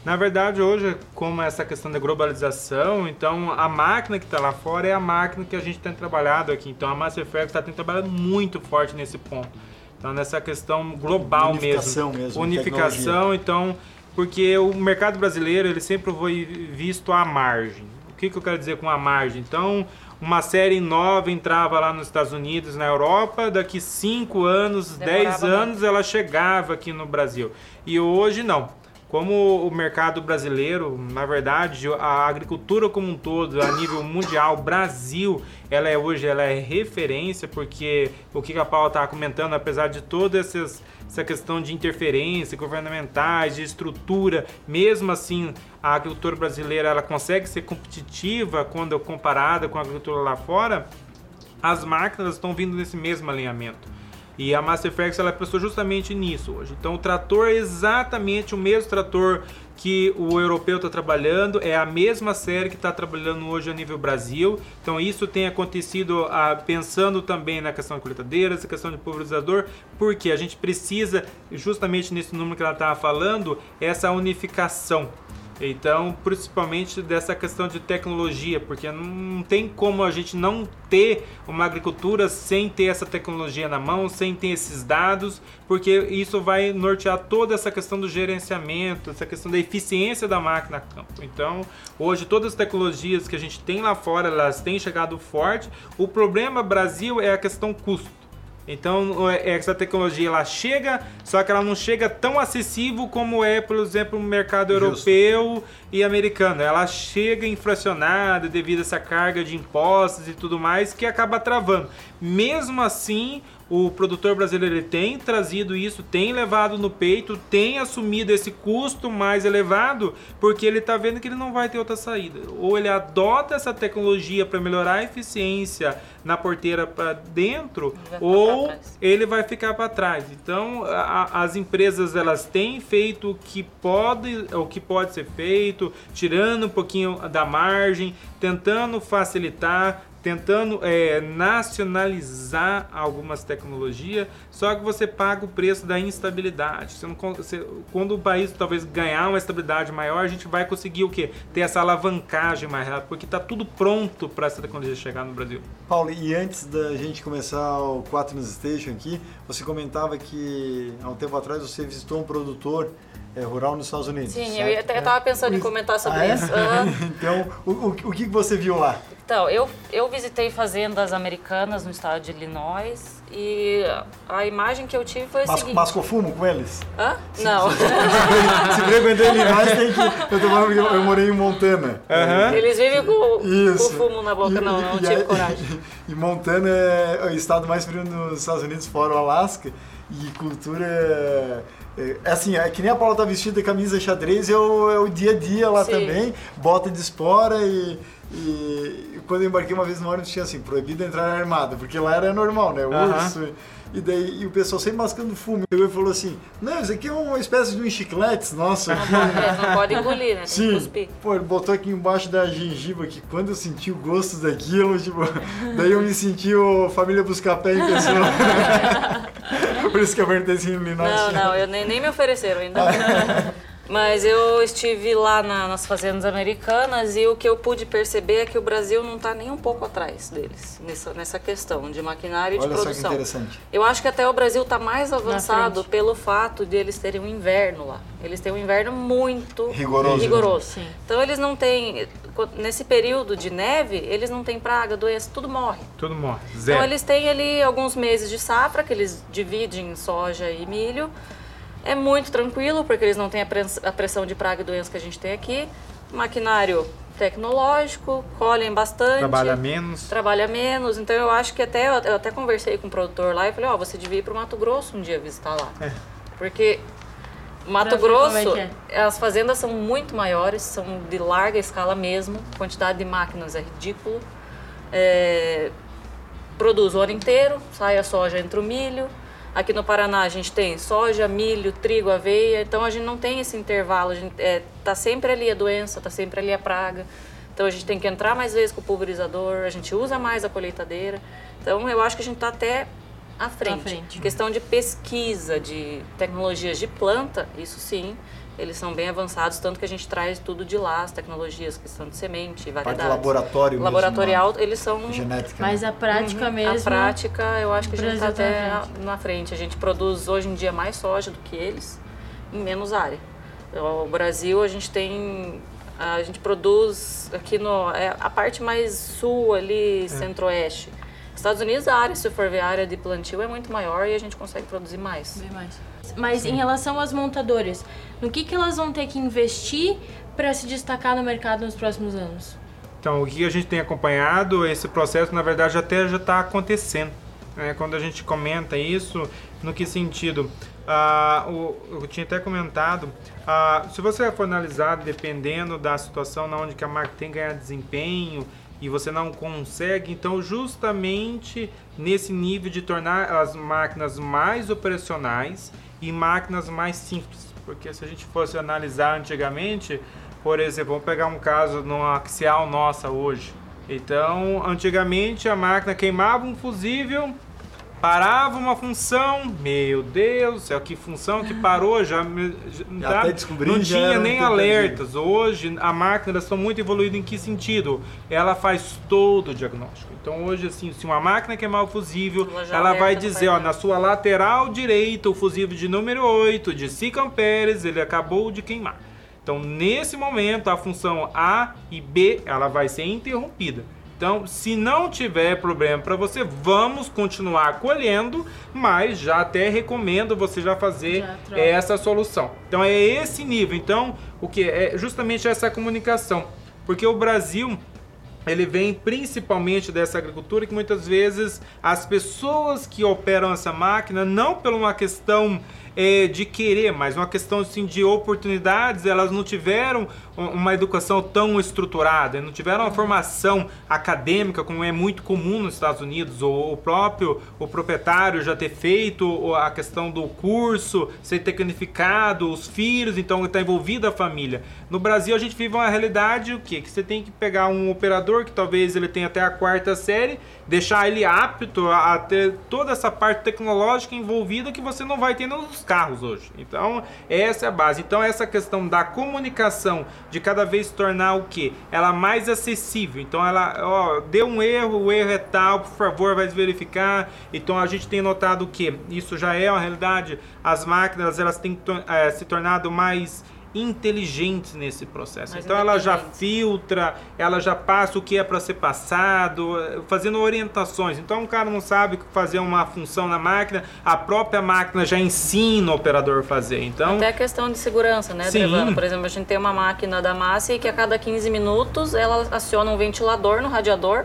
Na verdade, hoje, como essa questão da globalização, então a máquina que está lá fora é a máquina que a gente tem trabalhado aqui. Então a Masterfact está trabalhado muito forte nesse ponto. Então nessa questão global Unificação mesmo. mesmo Unificação, então, porque o mercado brasileiro ele sempre foi visto à margem. O que, que eu quero dizer com a margem? Então, uma série nova entrava lá nos Estados Unidos, na Europa, daqui 5 anos, 10 anos, ela chegava aqui no Brasil. E hoje não. Como o mercado brasileiro, na verdade, a agricultura como um todo, a nível mundial, Brasil, ela é hoje ela é referência, porque o que a Paula estava comentando, apesar de toda essas, essa questão de interferência governamentais, de estrutura, mesmo assim, a agricultura brasileira ela consegue ser competitiva quando comparada com a agricultura lá fora, as máquinas estão vindo nesse mesmo alinhamento. E a Masterflex ela pensou justamente nisso hoje. Então o trator é exatamente o mesmo trator que o europeu está trabalhando, é a mesma série que está trabalhando hoje a nível Brasil. Então isso tem acontecido ah, pensando também na questão de coletadeiras, na questão de pulverizador, porque a gente precisa, justamente nesse número que ela estava falando, essa unificação. Então, principalmente dessa questão de tecnologia, porque não tem como a gente não ter uma agricultura sem ter essa tecnologia na mão, sem ter esses dados, porque isso vai nortear toda essa questão do gerenciamento, essa questão da eficiência da máquina campo. Então, hoje todas as tecnologias que a gente tem lá fora, elas têm chegado forte. O problema Brasil é a questão custo. Então é, essa tecnologia ela chega, só que ela não chega tão acessível como é, por exemplo, o mercado Justo. europeu e americano. Ela chega inflacionada devido a essa carga de impostos e tudo mais que acaba travando. Mesmo assim, o produtor brasileiro tem trazido isso, tem levado no peito, tem assumido esse custo mais elevado, porque ele está vendo que ele não vai ter outra saída. Ou ele adota essa tecnologia para melhorar a eficiência na porteira para dentro, ou ele vai ficar para trás. Então, a, as empresas elas têm feito o que pode, o que pode ser feito, tirando um pouquinho da margem, tentando facilitar, tentando é, nacionalizar algumas tecnologias, só que você paga o preço da instabilidade. Você não, você, quando o país talvez ganhar uma estabilidade maior, a gente vai conseguir o quê? Ter essa alavancagem mais rápida, porque está tudo pronto para essa tecnologia chegar no Brasil. Paulo, e antes da gente começar o 4 News Station aqui, você comentava que há um tempo atrás você visitou um produtor é, rural nos Estados Unidos. Sim, certo? eu até estava pensando em comentar sobre ah, é? isso. *laughs* Uhum. então, o, o, o que você viu lá? Então, eu, eu visitei fazendas americanas no estado de Illinois e a imagem que eu tive foi a Mas, seguinte... Mascou fumo com eles? Hã? Se, Não. Se, se frequentou Illinois, tem que... Eu, tô eu, eu morei em Montana. Uhum. Eles vivem com, com fumo na boca, e, não, não e, tive coragem. *laughs* E Montana é o estado mais frio nos Estados Unidos, fora o Alasca, e cultura... É, é assim, é que nem a Paula tá vestida camisa xadrez, é o, é o dia a dia lá Sim. também, bota de espora e e quando eu embarquei uma vez no ônibus tinha assim, proibido entrar armado, porque lá era normal, né? O urso. E daí e o pessoal sempre mascando fumo. E falou assim: Não, isso aqui é uma espécie de um chiclete, nossa. Não pode, não pode engolir, né? Tem Sim. Pô, ele botou aqui embaixo da gengiva que quando eu senti o gosto daquilo, tipo, daí eu me senti o Família Buscapé em pessoa. *laughs* Por isso que eu perguntei assim, Não, não, eu nem, nem me ofereceram ainda. *laughs* Mas eu estive lá na, nas fazendas americanas e o que eu pude perceber é que o Brasil não está nem um pouco atrás deles nessa, nessa questão de maquinário e Olha de produção. Só que interessante. Eu acho que até o Brasil está mais avançado pelo fato de eles terem um inverno lá. Eles têm um inverno muito rigoroso. rigoroso. Né? Então eles não têm nesse período de neve eles não têm praga, doença, tudo morre. Tudo morre. Zero. Então eles têm ali alguns meses de safra que eles dividem em soja e milho é muito tranquilo, porque eles não têm a pressão de praga e doença que a gente tem aqui. Maquinário tecnológico, colhem bastante. Trabalha menos. Trabalha menos. Então eu acho que até eu até conversei com o produtor lá e falei, ó, oh, você devia ir para o Mato Grosso um dia visitar lá. É. Porque Mato pra Grosso, é é. as fazendas são muito maiores, são de larga escala mesmo, a quantidade de máquinas é ridículo. É, produz o ano inteiro, sai a soja entre o milho, Aqui no Paraná a gente tem soja, milho, trigo, aveia, então a gente não tem esse intervalo, a gente, é, tá sempre ali a doença, tá sempre ali a praga. Então a gente tem que entrar mais vezes com o pulverizador, a gente usa mais a colheitadeira. Então eu acho que a gente está até à frente. à frente. Questão de pesquisa, de tecnologias de planta, isso sim, eles são bem avançados, tanto que a gente traz tudo de lá, as tecnologias, questão de semente, variedades. Parte laboratório Laboratorial, mesmo, eles são... Genética. Mas né? a prática uhum. mesmo... A prática, eu acho que a gente está até na frente. na frente. A gente produz hoje em dia mais soja do que eles, em menos área. O Brasil, a gente tem... A gente produz aqui no... É a parte mais sul ali, é. centro-oeste. Estados Unidos, a área, se for ver a área de plantio, é muito maior e a gente consegue produzir mais. Bem mais. Mas Sim. em relação às montadoras, no que, que elas vão ter que investir para se destacar no mercado nos próximos anos? Então, o que a gente tem acompanhado, esse processo, na verdade, até já está acontecendo. Né? Quando a gente comenta isso, no que sentido? Ah, o, eu tinha até comentado, ah, se você for analisar, dependendo da situação na onde que a marca tem que ganhar desempenho e você não consegue, então justamente nesse nível de tornar as máquinas mais operacionais e máquinas mais simples. Porque se a gente fosse analisar antigamente, por exemplo, vamos pegar um caso numa axial nossa hoje. Então, antigamente a máquina queimava um fusível, Parava uma função, meu Deus do céu, que função que parou, já, já Até tá, não tinha nem alertas. Hoje a máquina elas estão muito evoluídas em que sentido? Ela faz todo o diagnóstico. Então hoje assim, se uma máquina queimar o fusível, Ela vai dizer, ó, na sua lateral direita, o fusível de número 8 de 5 amperes, ele acabou de queimar. Então, nesse momento, a função A e B, ela vai ser interrompida. Então, se não tiver problema para você, vamos continuar colhendo, mas já até recomendo você já fazer Já essa solução. Então, é esse nível. Então, o que é justamente essa comunicação, porque o Brasil ele vem principalmente dessa agricultura que muitas vezes as pessoas que operam essa máquina, não por uma questão eh, de querer, mas uma questão assim, de oportunidades, elas não tiveram um- uma educação tão estruturada, não tiveram uma formação acadêmica como é muito comum nos Estados Unidos, ou o próprio o proprietário já ter feito a questão do curso, ser tecnificado, os filhos, então está envolvida a família. No Brasil a gente vive uma realidade o quê? Que você tem que pegar um operador que talvez ele tenha até a quarta série, deixar ele apto a ter toda essa parte tecnológica envolvida que você não vai ter nos carros hoje. Então, essa é a base. Então, essa questão da comunicação de cada vez tornar o quê? Ela mais acessível. Então, ela, ó, deu um erro, o erro é tal, por favor, vai verificar. Então, a gente tem notado o quê? Isso já é uma realidade. As máquinas, elas têm eh, se tornado mais inteligentes nesse processo. Mais então ela já filtra, ela já passa o que é para ser passado, fazendo orientações. Então o cara não sabe fazer uma função na máquina, a própria máquina já ensina o operador a fazer. Então Até a questão de segurança, né, Sim. Por exemplo, a gente tem uma máquina da Massi que a cada 15 minutos ela aciona um ventilador no radiador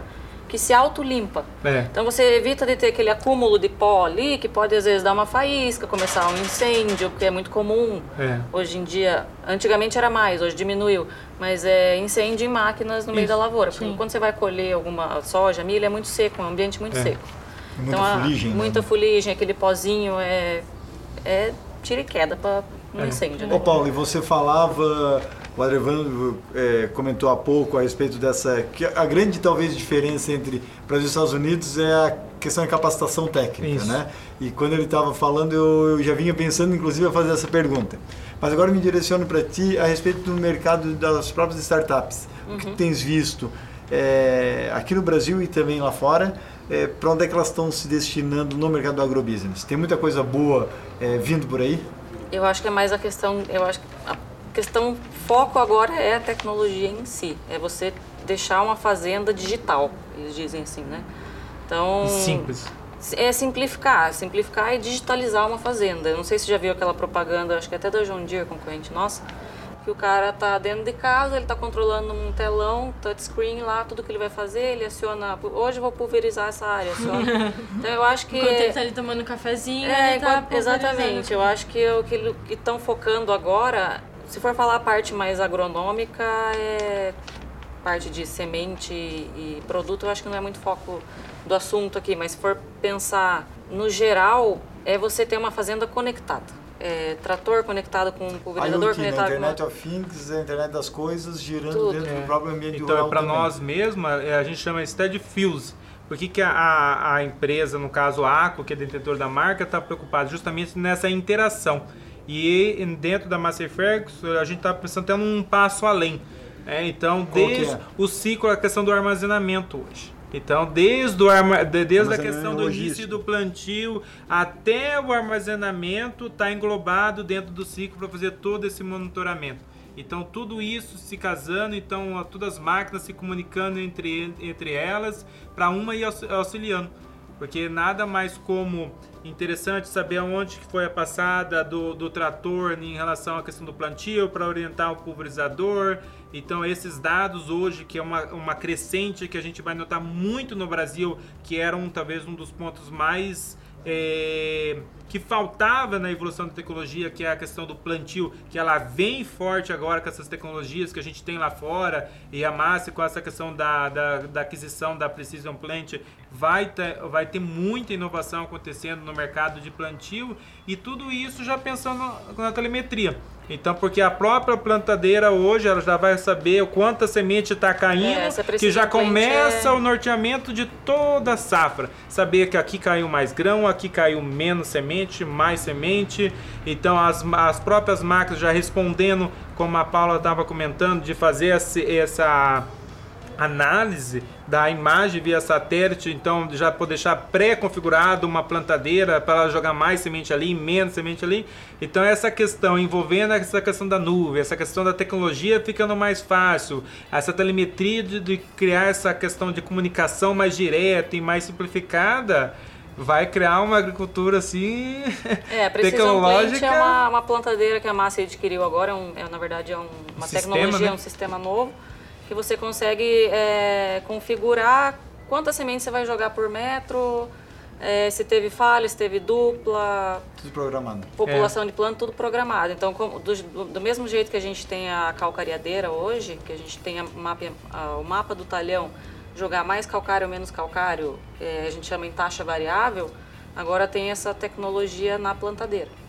que se autolimpa. é, Então você evita de ter aquele acúmulo de pó ali que pode às vezes dar uma faísca, começar um incêndio, porque é muito comum. é. Hoje em dia, antigamente era mais, hoje diminuiu, mas é incêndio em máquinas no meio Isso, da lavoura. Porque sim. quando você vai colher alguma soja, milho, é muito seco, é um ambiente muito É. seco. Muita a- fuligem. né? Muita fuligem, aquele pozinho é, é tira e queda para um É. incêndio. Ô Né? Paulo, e você falava, o Adrevando é, comentou há pouco a respeito dessa, que a grande talvez diferença entre Brasil e Estados Unidos é a questão de capacitação técnica, Isso. né? E quando ele estava falando, eu, eu já vinha pensando inclusive a fazer essa pergunta. Mas agora eu me direciono para ti a respeito do mercado das próprias startups. O que tu tens visto é, aqui no Brasil e também lá fora, para onde é que elas estão se destinando no mercado do agrobusiness? Tem muita coisa boa é, vindo por aí? Eu acho que é mais a questão, eu acho que a questão foco agora é a tecnologia em si, é você deixar uma fazenda digital, eles dizem assim, né? Então, Simples. é simplificar, simplificar e digitalizar uma fazenda. Eu não sei se você já viu aquela propaganda, acho que até da John Deere, concorrente nossa, que o cara tá dentro de casa, ele tá controlando um telão, touchscreen lá, tudo que ele vai fazer, ele aciona, hoje eu vou pulverizar essa área, aciona. *laughs* Então eu acho que Enquanto ele tá ali tomando um cafezinho, é, ele tá enquanto- exatamente. Eu acho que o que estão focando agora, se for falar a parte mais agronômica, é parte de semente e produto, eu acho que não é muito foco do assunto aqui, mas se for pensar no geral, é você ter uma fazenda conectada. É, trator conectado com um pulverizador IoT, né? conectado com Internet of Things, a internet das coisas girando Tudo. dentro É. do próprio ambiente Então, rural para também. nós mesmo, é, a gente chama Steady Fuse. Por que, que a- a, a empresa, no caso a ACO, que é detentor da marca, está preocupada justamente nessa interação. E dentro da Master Ferguson, a gente está pensando até num passo além. né? então, Qual desde é? o ciclo, a questão do armazenamento hoje. Então, desde, o arma, de- desde a questão do início do plantio até o armazenamento está englobado dentro do ciclo para fazer todo esse monitoramento. Então tudo isso se casando, então todas as máquinas se comunicando entre, entre elas para uma ir aux- auxiliando. Porque nada mais como interessante saber aonde que foi a passada do, do trator em relação à questão do plantio para orientar o pulverizador. Então esses dados hoje, que é uma, uma crescente que a gente vai notar muito no Brasil, que era um, talvez um dos pontos mais é, que faltava na evolução da tecnologia, que é a questão do plantio, que ela vem forte agora com essas tecnologias que a gente tem lá fora, e a Massa com essa questão da, da, da aquisição da Precision Plant, vai ter, vai ter muita inovação acontecendo no mercado de plantio, e tudo isso já pensando na telemetria. Então, porque a própria plantadeira hoje ela já vai saber o quanto a semente está caindo, É, que já começa é... o norteamento de toda a safra. Saber que aqui caiu mais grão, aqui caiu menos semente, mais semente. Então, as, as próprias máquinas já respondendo, como a Paula estava comentando, de fazer essa análise da imagem via satélite, então já pode deixar pré-configurado uma plantadeira para jogar mais semente ali, menos semente ali. Então essa questão envolvendo essa questão da nuvem, essa questão da tecnologia ficando mais fácil, essa telemetria de, de criar essa questão de comunicação mais direta e mais simplificada, vai criar uma agricultura assim *laughs* é, tecnológica. É uma, uma plantadeira que a Massa adquiriu agora, é, um, é na verdade é um, uma sistema, tecnologia, né? um sistema novo que você consegue é, configurar quantas sementes você vai jogar por metro, é, se teve falha, se teve dupla. Tudo programado. População é. de planta, tudo programado. Então, como, do, do, mesmo jeito que a gente tem a calcariadeira hoje, que a gente tem a mapa, a, o mapa do talhão, jogar mais calcário ou menos calcário, é, a gente chama em taxa variável, agora tem essa tecnologia na plantadeira.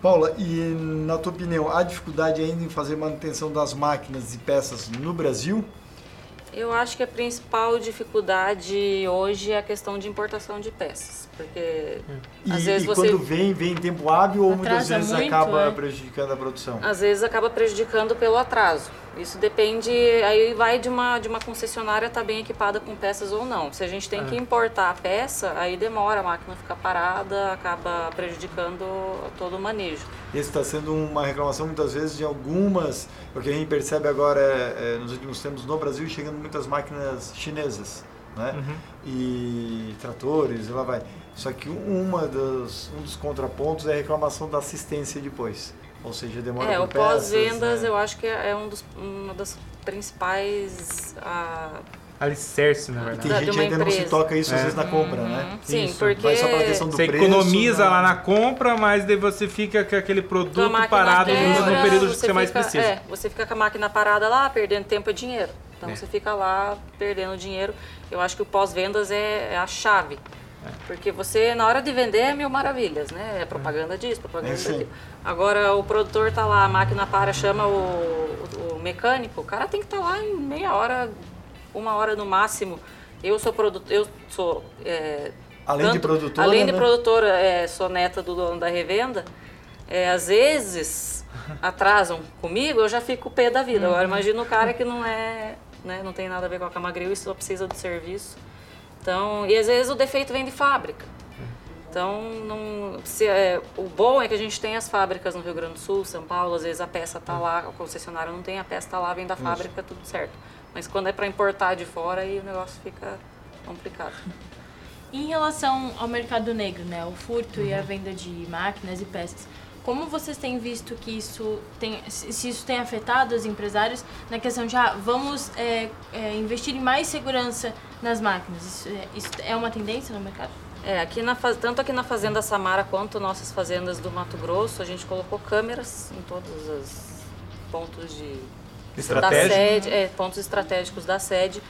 Paula, e na tua opinião, há dificuldade ainda em fazer manutenção das máquinas e peças no Brasil? Eu acho que a principal dificuldade hoje é a questão de importação de peças, porque e, às vezes e você quando vem vem em tempo hábil ou muitas vezes muito, acaba é. prejudicando a produção. Às vezes acaba prejudicando pelo atraso. Isso depende, aí vai de uma, de uma concessionária estar tá bem equipada com peças ou não. Se a gente tem é. que importar a peça, aí demora, a máquina fica parada, acaba prejudicando todo o manejo. Esse está sendo uma reclamação muitas vezes de algumas, o que a gente percebe agora é, é, nos últimos tempos no Brasil, chegando muitas máquinas chinesas. Né? Uhum. E tratores, e lá vai. Só que uma dos, um dos contrapontos é a reclamação da assistência depois. Ou seja, demora É, o pós-vendas né? eu acho que é um dos, uma das principais. Ah, Alicerce, na verdade. Tem gente ainda empresa. não se toca isso É. às vezes na compra, Uhum. né? Sim, Isso. porque- Vai só pela questão do Você preço, economiza né? lá na compra, mas daí você fica com aquele produto parado quebra, no período que você mais fica- precisa. É, você fica com a máquina parada lá, perdendo tempo e dinheiro. Então É. você fica lá perdendo dinheiro. Eu acho que o pós-vendas é, é a chave. Porque você, na hora de vender, é mil maravilhas, né? É propaganda disso, propaganda É daquilo. Agora, o produtor tá lá, a máquina para, chama o, o- o mecânico, o cara tem que estar lá em meia hora, uma hora no máximo. Eu sou produtor, eu sou... é, Além de produtora, Além de né? produtora, é, sou neta do dono da revenda. É, às vezes atrasam comigo, eu já fico pé da vida. Agora imagina o cara que não é, né, não tem nada a ver com a Camagril e só precisa do serviço. Então, e às vezes o defeito vem de fábrica. Então, não, se, é, o bom é que a gente tem as fábricas no Rio Grande do Sul, São Paulo, às vezes a peça está lá, o concessionário não tem, a peça está lá, vem da fábrica, tudo certo. Mas quando é para importar de fora, aí o negócio fica complicado. Em relação ao mercado negro, né, o furto e a venda de máquinas e peças, como vocês têm visto que isso tem, se isso tem afetado os empresários na questão de ah, vamos é, é, investir em mais segurança nas máquinas? Isso é, isso é uma tendência no mercado? É, aqui na, faz- tanto aqui na Fazenda Samara quanto nossas fazendas do Mato Grosso, a gente colocou câmeras em todos os pontos de, da Estratégia. sede, é, pontos estratégicos da sede,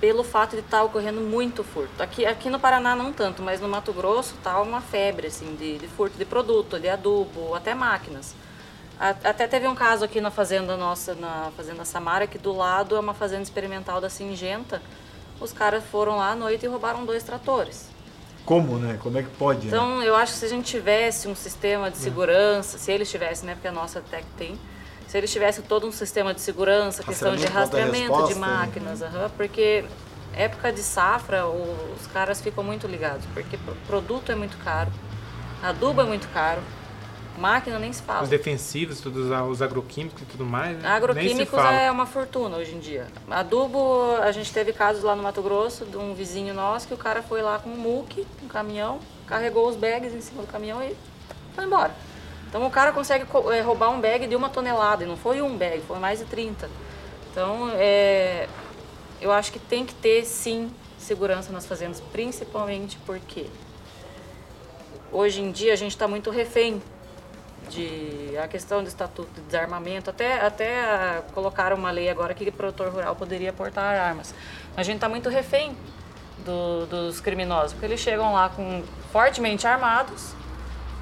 pelo fato de estar ocorrendo muito furto. Aqui, aqui no Paraná não tanto, mas no Mato Grosso está uma febre assim, de, de furto de produto, de adubo, até máquinas. A- Até teve um caso aqui na fazenda nossa, na fazenda Samara, que do lado é uma fazenda experimental da Singenta. Os caras foram lá à noite e roubaram dois tratores. Como, né? Como é que pode? né? Então, eu acho que se a gente tivesse um sistema de segurança, se eles tivessem, né, porque a nossa até que tem, se eles tivessem todo um sistema de segurança, questão de Rastreamento, de da máquinas, aham, porque época de safra os caras ficam muito ligados, porque pro- produto é muito caro, adubo é muito caro, máquina nem se fala. Os defensivos, todos os agroquímicos e tudo mais. né? Agroquímicos é uma fortuna hoje em dia. Adubo, a gente teve casos lá no Mato Grosso de um vizinho nosso que o cara foi lá com um muque, um caminhão, carregou os bags em cima do caminhão e foi embora. Então o cara consegue co- eh, roubar um bag de uma tonelada, e não foi um bag, foi mais de 30. Então, é, eu acho que tem que ter sim segurança nas fazendas, principalmente porque hoje em dia a gente está muito refém de a questão do estatuto de desarmamento, até, até ah, colocaram uma lei agora que o produtor rural poderia portar armas. A gente está muito refém do- dos criminosos, porque eles chegam lá com fortemente armados,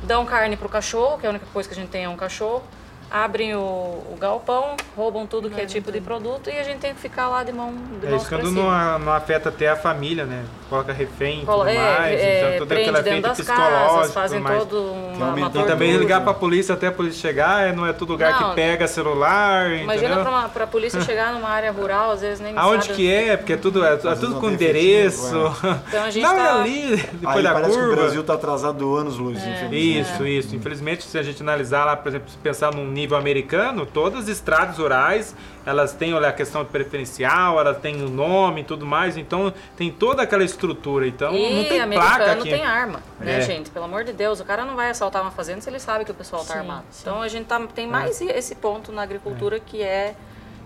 dão carne para o cachorro, que é a única coisa que a gente tem é um cachorro, abrem o, o galpão, roubam tudo que é tipo de produto e a gente tem que ficar lá de mão de É mãos isso pra quando cima. não, não afeta até a família, né? Coloca refém e tudo é, mais, é, então todo prende aquele dentro efeito das casas, fazem e tudo mais. todo uma, uma E também ligar pra polícia até a polícia chegar, é, não é todo lugar Não. que pega celular, Imagina entendeu? pra, uma, pra polícia chegar numa área rural, às vezes nem Aonde sabe que é? Porque é tudo, é, é tudo não com tem endereço. efetivo, Então a gente não, é tá- ali, depois Aí da parece curva. que o Brasil está atrasado anos luz, infelizmente. Isso, isso. Infelizmente, se a gente analisar lá, por exemplo, se pensar num nível americano, todas as estradas rurais, elas têm olha, a questão de preferencial, elas têm o nome e tudo mais, então tem toda aquela estrutura. Então E não tem placa americano aqui. tem arma, né, É. gente? Pelo amor de Deus, o cara não vai assaltar uma fazenda se ele sabe que o pessoal tá Sim, armado. sim. Então a gente tá, tem mais esse ponto na agricultura que é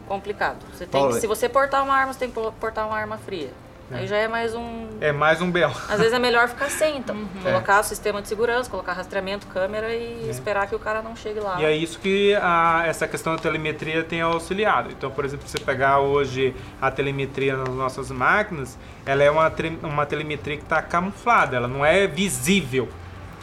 complicado. Você tem se você portar uma arma, você tem que portar uma arma fria. Aí já é mais um. É mais um bel. Às vezes é melhor ficar sem, então. Uhum. Colocar sistema de segurança, colocar rastreamento, câmera e esperar que o cara não chegue lá. E é isso que a, essa questão da telemetria tem auxiliado. Então, por exemplo, se você pegar hoje a telemetria nas nossas máquinas, ela é uma, uma telemetria que está camuflada, ela não é visível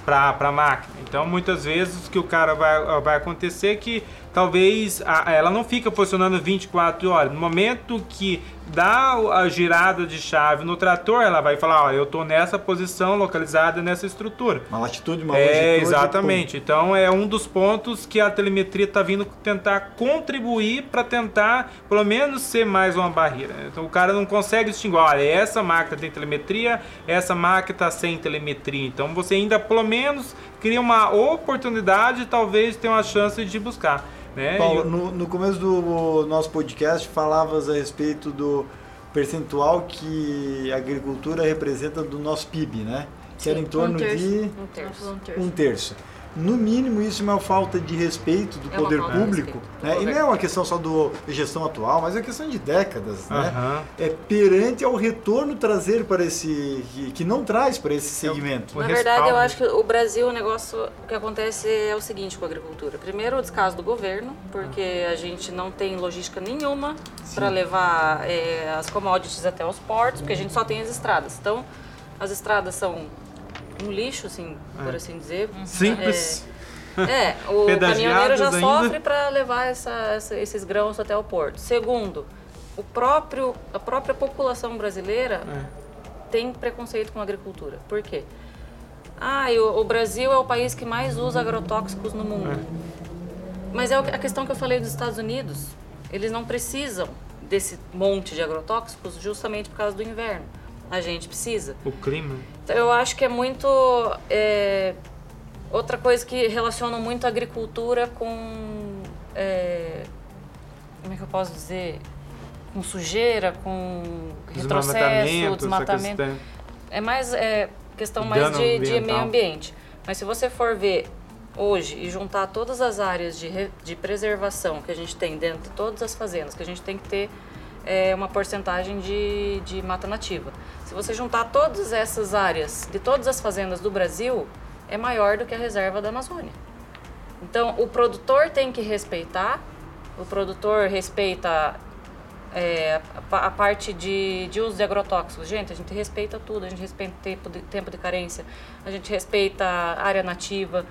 para a máquina. Então, muitas vezes o que o cara vai, vai acontecer é que talvez a- ela não fica funcionando 24 horas. No momento que dá a girada de chave no trator, ela vai falar, ó, eu estou nessa posição localizada nessa estrutura. Uma latitude, uma É, longitude. exatamente. Então é um dos pontos que a telemetria está vindo tentar contribuir para tentar, pelo menos, ser mais uma barreira. Então o cara não consegue distinguir, olha, essa máquina tem telemetria, essa máquina está sem telemetria. Então você ainda, pelo menos, cria uma oportunidade, talvez, ter uma chance de buscar. Né? Paulo, no, no começo do nosso podcast falavas a respeito do percentual que a agricultura representa do nosso PIB, né? Que era em torno um terço. de Um terço. um terço. No mínimo, isso é uma falta de respeito do É poder público, né? E não é uma questão só do, da gestão atual, mas é uma questão de décadas, né? Aham. É perante ao retorno trazer para esse que, que não traz para esse segmento. o Na verdade, eu acho que o Brasil, o negócio o que acontece é o seguinte com a agricultura. Primeiro, o descaso do governo, porque a gente não tem logística nenhuma para levar é, as commodities até os portos, porque a gente só tem as estradas. Então, as estradas são um lixo, assim, por assim dizer. Simples. É, *laughs* o Pedagiadas caminhoneiro já ainda. sofre para levar essa, essa- esses grãos até o porto. Segundo, o próprio, a própria população brasileira tem preconceito com a agricultura. Por quê? Ah, o, o Brasil é o país que mais usa agrotóxicos no mundo. Mas é o que- a questão que eu falei dos Estados Unidos. Eles não precisam desse monte de agrotóxicos justamente por causa do inverno. A gente precisa. O clima. Então, eu acho que é muito. é, outra coisa que relaciona muito a agricultura com. é, como é que eu posso dizer? Com sujeira, com retrocesso, Desmatamento, desmatamento. É mais é, questão mais de, de meio ambiente. Mas se você for ver hoje e juntar todas as áreas de, re- de preservação que a gente tem dentro de todas as fazendas, que a gente tem que ter é, uma porcentagem de, de mata nativa. Se você juntar todas essas áreas de todas as fazendas do Brasil, é maior do que a reserva da Amazônia. Então, o produtor tem que respeitar, o produtor respeita é, a, pa- a parte de, de uso de agrotóxicos. Gente, a gente respeita tudo, a gente respeita tempo de, tempo de carência, a gente respeita área nativa.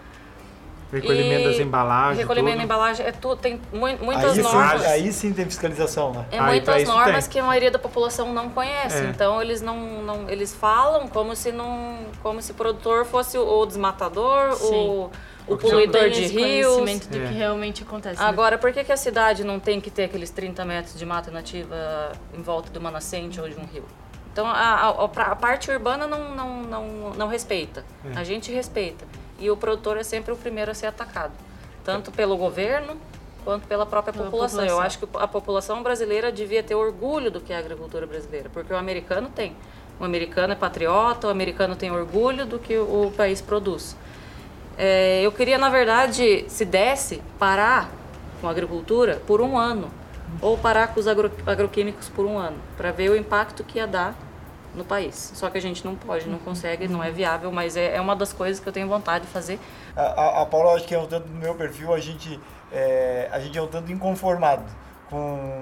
Recolhimento E das embalagens. Recolhimento tudo. da embalagem, é tudo, tem mui- muitas Aí, normas. sim, aí sim tem fiscalização, né? É Aí, muitas normas tem. que a maioria da população não conhece. É. Então eles não, não eles falam como se não como se o produtor fosse o, o desmatador, Sim. o, o poluidor de rios. conhecimento do É. que realmente acontece. né? Agora, por que, que a cidade não tem que ter aqueles 30 metros de mata nativa em volta de uma nascente ou de um rio? Então, a, a- a- a parte urbana não, não, não, não respeita. É. A gente respeita. E o produtor é sempre o primeiro a ser atacado. Tanto pelo governo, quanto pela própria Pela população. população. Eu acho que a população brasileira devia ter orgulho do que é a agricultura brasileira. Porque o americano tem. O americano é patriota, o americano tem orgulho do que o, país produz. É, eu queria, na verdade, se desse, parar com a agricultura por um ano. Ou parar com os agro- agroquímicos por um ano. Para ver o impacto que ia dar no país. Só que a gente não pode, não consegue, não é viável, mas é, é uma das coisas que eu tenho vontade de fazer. A, a, a Paula, acho que é um tanto no meu perfil, a gente é, a gente é um tanto inconformado com...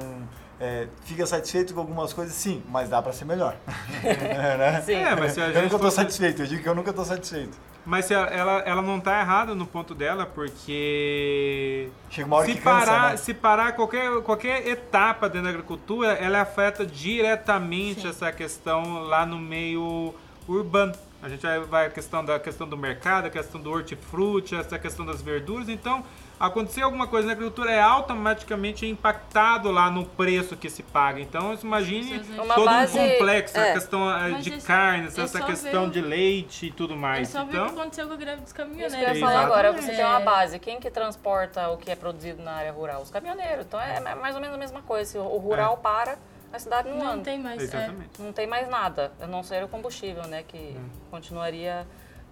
é, fica satisfeito com algumas coisas, sim, mas dá para ser melhor. *laughs* né? Sim. É, mas se a Eu gente nunca estou fosse- satisfeito, eu digo que eu nunca estou satisfeito. Mas ela, ela, não está errada no ponto dela, porque Chega uma hora se que cansa, parar, né? se parar qualquer, qualquer etapa dentro da agricultura, ela afeta diretamente Sim. essa questão lá no meio urbano. A gente vai, vai a questão da questão do mercado, a questão do hortifruti, essa questão das verduras. Então, acontecer alguma coisa na agricultura é automaticamente impactado lá no preço que se paga. Então, imagine Uma todo base- um complexo, é. a questão eh, Mas de é- carnes, é essa questão de leite e tudo É mais. só ver o que Então, aconteceu com a greve dos Isso que eu ia caminhoneiros. falar agora, você tem uma É. base. Quem que transporta o que é produzido na área rural? Os caminhoneiros. Então é mais ou menos a mesma coisa. Se o rural para, a cidade não, Não anda. tem mais. é. Não tem mais nada, a não ser o combustível, né? Que continuaria.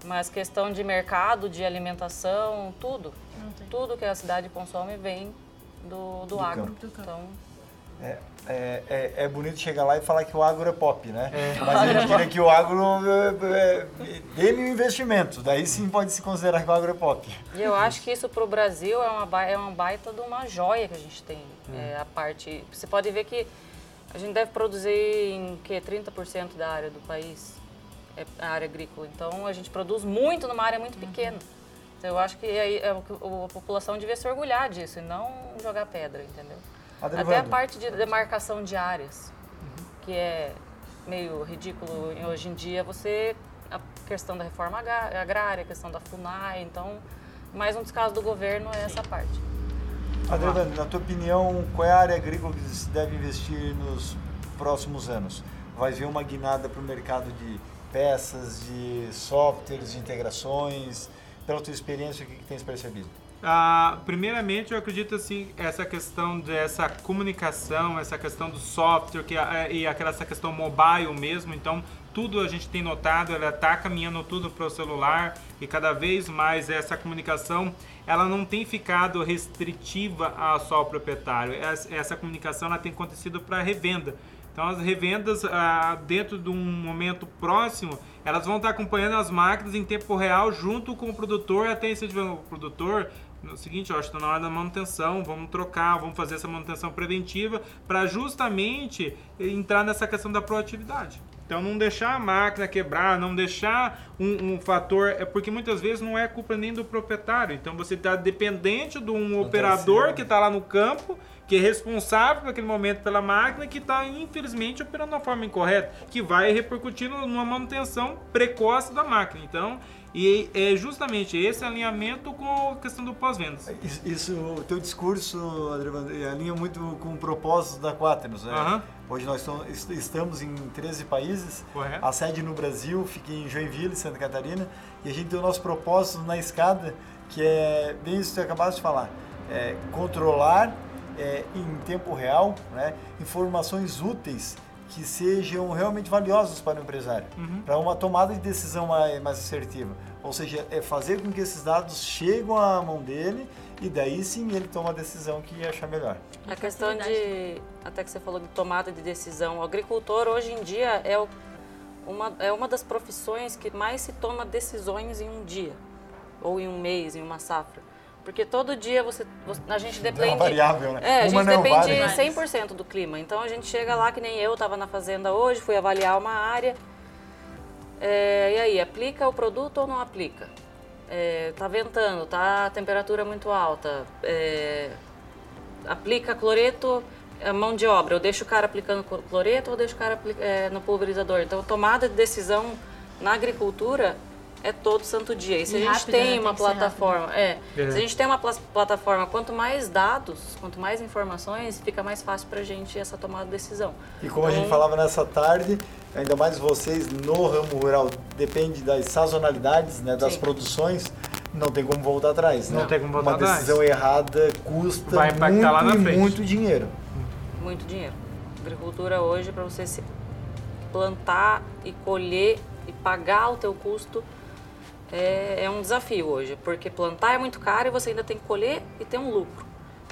Mas questão de mercado, de alimentação, tudo. Tudo que a cidade consome vem do, do, agro. campo. Do. Então, É, é, é, é bonito chegar lá e falar que o agro é pop, né? É. Mas a gente queria que o agro é, é, dê-me um investimento. Daí sim pode se considerar que o agro é pop. E eu acho que isso para o Brasil é uma, é uma baita de uma joia que a gente tem. É, a parte, você pode ver que a gente deve produzir em que 30% da área do país é a área agrícola. Então a gente produz muito numa área muito pequena. Então eu acho que aí é o que o- a população devia se orgulhar disso e não jogar pedra, entendeu? Até a parte de demarcação de áreas, que é meio ridículo hoje em dia, você a questão da reforma agrária, a questão da FUNAI, então mais um descaso do governo é essa parte. Adrevando, na tua opinião, qual é a área agrícola que se deve investir nos próximos anos? Vai ver uma guinada para o mercado de peças, de softwares, de integrações? Pela tua experiência, o que, que tens percebido? Ah, primeiramente, eu acredito assim, essa questão dessa comunicação, essa questão do software que, é- e aquela essa questão mobile mesmo. Então, tudo a gente tem notado, ela está caminhando tudo para o celular e cada vez mais essa comunicação, ela não tem ficado restritiva a só ao proprietário. Essa, essa comunicação ela tem acontecido para revenda. Então as revendas ah, dentro de um momento próximo, elas vão estar acompanhando as máquinas em tempo real junto com o produtor, até incentivar o produtor. No seguinte, ó, está na hora da manutenção, vamos trocar, vamos fazer essa manutenção preventiva para justamente entrar nessa questão da proatividade. Então não deixar a máquina quebrar, não deixar um, um fator, é porque muitas vezes não é culpa nem do proprietário. Então você está dependente de um operador terceiro. que está lá no campo, que é responsável naquele momento pela máquina, que está infelizmente operando da forma incorreta, que vai repercutir no- numa manutenção precoce da máquina. Então, e é justamente esse alinhamento com a questão do pós-vendas. Isso, o teu discurso, Adrevando, alinha muito com o propósito da Quaternos. Né? Aham. Hoje nós estamos- est- estamos em 13 países. Correto. A sede no Brasil fica em Joinville, Santa Catarina. E a gente tem o nosso propósito na escada, que é bem isso que tu acabaste de falar. É controlar é, em tempo real né, informações úteis que sejam realmente valiosas para o empresário, para uma tomada de decisão mais, mais assertiva. Ou seja, é fazer com que esses dados cheguem à mão dele e daí sim ele toma a decisão que achar melhor. A questão de, até que você falou de tomada de decisão, o agricultor hoje em dia é, o- uma, é uma das profissões que mais se toma decisões em um dia, ou em um mês, em uma safra. Porque todo dia você, você- a gente É uma depende... variável, né? É, a gente depende vale. 100% do clima. Então a gente chega lá, que nem eu estava na fazenda hoje, fui avaliar uma área. É, e aí, aplica o produto ou não aplica? É, tá ventando, tá a temperatura muito alta. É, aplica cloreto, é, mão de obra. Eu deixo o cara aplicando clo- cloreto ou deixo o cara é, no pulverizador. Então, tomada de decisão na agricultura é todo santo dia. E se E a gente rápido, né? tem Tem uma rápido. plataforma, é, É. se a gente tem uma plas- plataforma, quanto mais dados, quanto mais informações, fica mais fácil pra gente essa tomada de decisão. E como a gente falava nessa tarde, ainda mais vocês no ramo rural, depende das sazonalidades, né, das Sim. produções, não tem como voltar atrás. Não né? tem como voltar Uma atrás. decisão errada custa Vai impactar muito lá na frente. muito dinheiro. muito dinheiro. Agricultura hoje, para você se plantar e colher e pagar o teu custo, é, é um desafio hoje, porque plantar é muito caro e você ainda tem que colher e ter um lucro.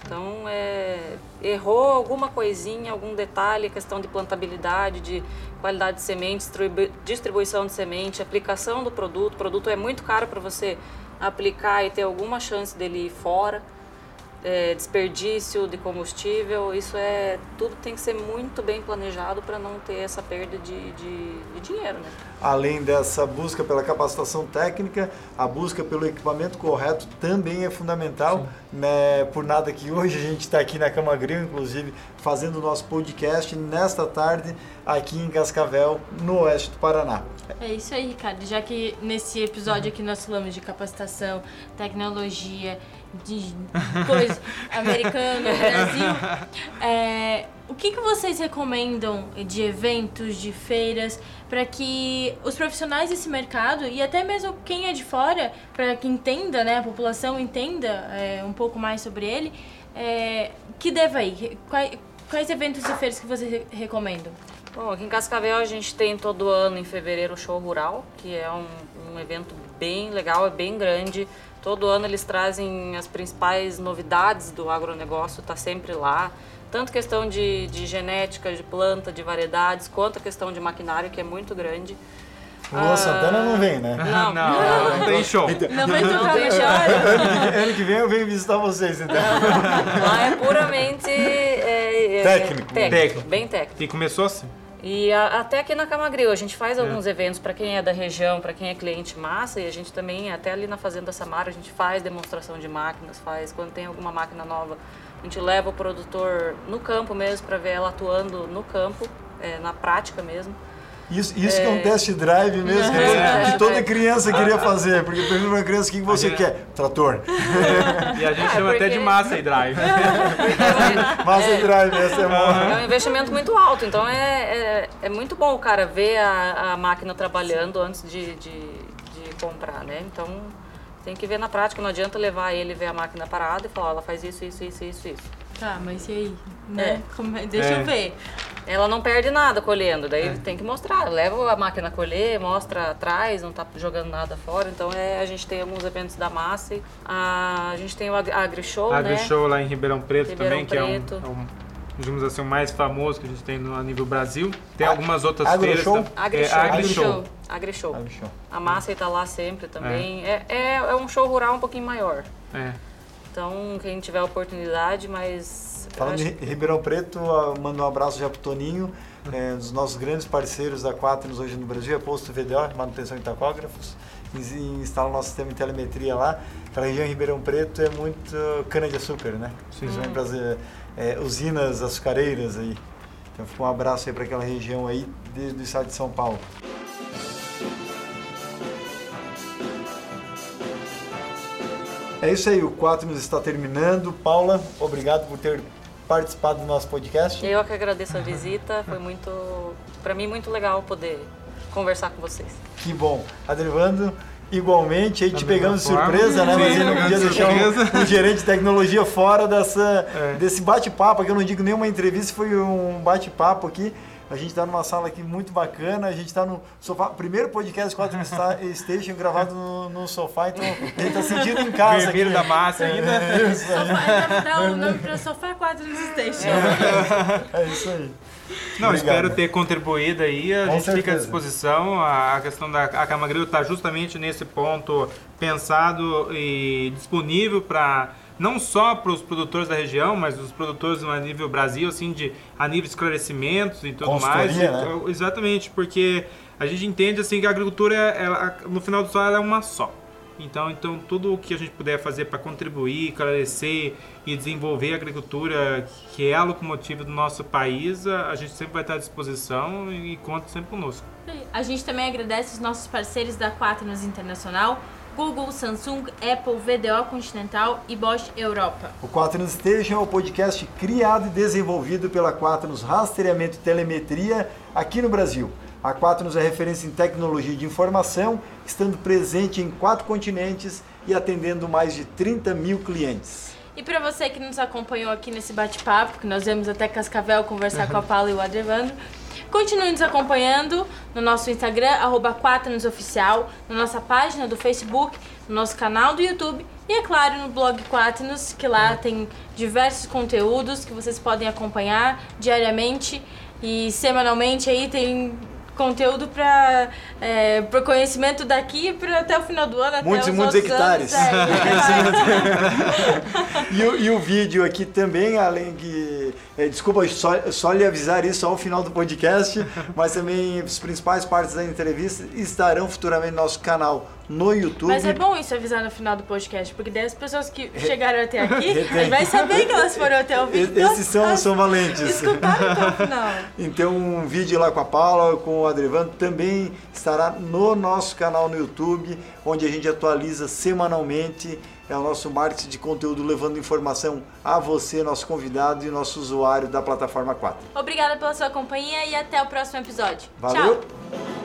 Então, é, errou alguma coisinha, algum detalhe, questão de plantabilidade, de qualidade de semente, distribu- distribuição de semente, aplicação do produto. O produto é muito caro para você aplicar e ter alguma chance dele ir fora. é, desperdício de combustível, isso é tudo tem que ser muito bem planejado para não ter essa perda de, de, de, dinheiro. Né? Além dessa busca pela capacitação técnica, a busca pelo equipamento correto também é fundamental. Né? Por nada que hoje a gente está aqui na Camagril, inclusive, fazendo o nosso podcast nesta tarde aqui em Cascavel, no oeste do Paraná. É isso aí, Ricardo. Já que nesse episódio aqui nós falamos de capacitação, tecnologia, de coisa *laughs* americano, Brasil. É, o que, que vocês recomendam de eventos, de feiras, para que os profissionais desse mercado e até mesmo quem é de fora, para que entenda, né, a população entenda é, um pouco mais sobre ele, é, que deva ir? Quais, quais eventos e feiras que vocês recomendam? Bom, aqui em Cascavel a gente tem todo ano em fevereiro o Show Rural, que é um, um evento bem legal, é bem grande. Todo ano eles trazem as principais novidades do agronegócio, está sempre lá. Tanto questão de, de genética, de planta, de variedades, quanto a questão de maquinário, que é muito grande. O ah, Santana não vem, né? *laughs* Não, não, não, não tem show. Não vai tocar no show. Ano que vem eu venho visitar vocês, então. Lá é puramente... É, é, técnico. técnico. Técnico. Bem técnico. E começou assim? E a, até aqui na Camagril, a gente faz é. alguns eventos para quem é da região, para quem é cliente massa, e a gente também, até ali na Fazenda Samara, a gente faz demonstração de máquinas, faz quando tem alguma máquina nova, a gente leva o produtor no campo mesmo para ver ela atuando no campo, é, na prática mesmo. Isso, isso é... que é um test drive mesmo, que, que toda criança queria fazer. Porque pergunta pra uma criança o que você gente... quer? Trator. *laughs* e a gente chama porque... até de massa e drive. *laughs* massa e drive, essa é boa. É um investimento muito alto, então é, é, é muito bom o cara ver a, a máquina trabalhando antes de, de, de comprar, né? Então tem que ver na prática, não adianta levar ele ver a máquina parada e falar, ela faz isso, isso, isso, isso, isso. Tá, mas e aí? Né? É. Deixa é. eu ver. Ela não perde nada colhendo, daí é. tem que mostrar. Leva a máquina a colher, mostra atrás, não tá jogando nada fora. Então é, a gente tem alguns eventos da massa. A, a gente tem o AgriShow, Agri né? Show lá em Ribeirão Preto Ribeirão também, Preto. que é um, é um digamos assim, o mais famoso que a gente tem no, a nível Brasil. Tem algumas outras Agri feiras. Show? AgriShow. É, AgriShow. AgriShow. Agri a massa está lá sempre também. É. É, é, é um show rural um pouquinho maior. É. Então, quem tiver oportunidade, mas. Falando em Ribeirão Preto, mando um abraço já pro Toninho, é, um dos nossos grandes parceiros da Quaternos hoje no Brasil, é Posto VDO, manutenção de tacógrafos, instala o nosso sistema de telemetria lá. Aquela região Ribeirão Preto é muito cana-de-açúcar, né? Principalmente hum. para as é, usinas açucareiras aí. Então, fica um abraço aí para aquela região aí, desde o estado de São Paulo. É isso aí, o Quaternos está terminando. Paula, obrigado por ter participado do nosso podcast. Eu que agradeço a visita, foi muito, para mim, muito legal poder conversar com vocês. Que bom. Adrivando, igualmente, aí te pegamos de surpresa, né? Sim, Mas não podia deixar um, um, gerente de tecnologia fora dessa, é. desse bate-papo, que eu não digo nenhuma entrevista, foi um bate-papo aqui. A gente está numa sala aqui muito bacana, a gente está no sofá. Primeiro podcast 4 *laughs* Station gravado no, no, sofá, então a gente está sentindo em casa. Vermelho da massa ainda. É, isso sofá, dá o nome para Sofá 4 Station. É, é isso aí. Não, Obrigado. espero ter contribuído aí. A Com gente certeza. fica à disposição. A questão da a Camagril está justamente nesse ponto pensado e disponível para não só para os produtores da região, mas os produtores a nível Brasil, assim, de, a nível de esclarecimentos e tudo mais. Né? Exatamente, porque a gente entende assim que a agricultura, ela, no final do dia, ela é uma só. Então, então tudo o que a gente puder fazer para contribuir, esclarecer e desenvolver a agricultura, que é a locomotiva do nosso país, a gente sempre vai estar à disposição e conta sempre conosco. A gente também agradece os nossos parceiros da Quaternos Internacional, Google, Samsung, Apple, VDO Continental e Bosch Europa. O Quaternos Station é o podcast criado e desenvolvido pela Quaternos Rastreamento e Telemetria aqui no Brasil. A Quaternos é referência em tecnologia de informação, estando presente em quatro continentes e atendendo mais de 30 mil clientes. E para você que nos acompanhou aqui nesse bate-papo, que nós viemos até Cascavel conversar com a Paula e o Adrevando, Continue nos acompanhando no nosso Instagram, arroba Oficial, na nossa página do Facebook, no nosso canal do YouTube e, é claro, no blog Quaternos, que lá tem diversos conteúdos que vocês podem acompanhar diariamente e semanalmente aí tem conteúdo para é, o conhecimento daqui para até o final do ano. Muitos e muitos hectares. Anos, *laughs* é, e, o, e o vídeo aqui também, além que. É, desculpa, só, só lhe avisar isso ao final do podcast, *laughs* mas também as principais partes da entrevista estarão futuramente no nosso canal no YouTube. Mas é bom isso avisar no final do podcast, porque daí as pessoas que chegaram até *laughs* aqui, a gente vai saber que elas foram até o vídeo. Esses são, são valentes. Escutaram até o final. *laughs* Então, um vídeo lá com a Paula, com o Adrivan, também estará no nosso canal no YouTube, onde a gente atualiza semanalmente é o nosso marketing de conteúdo levando informação a você, nosso convidado e nosso usuário da plataforma 4. Obrigada pela sua companhia e até o próximo episódio. Valeu. Tchau.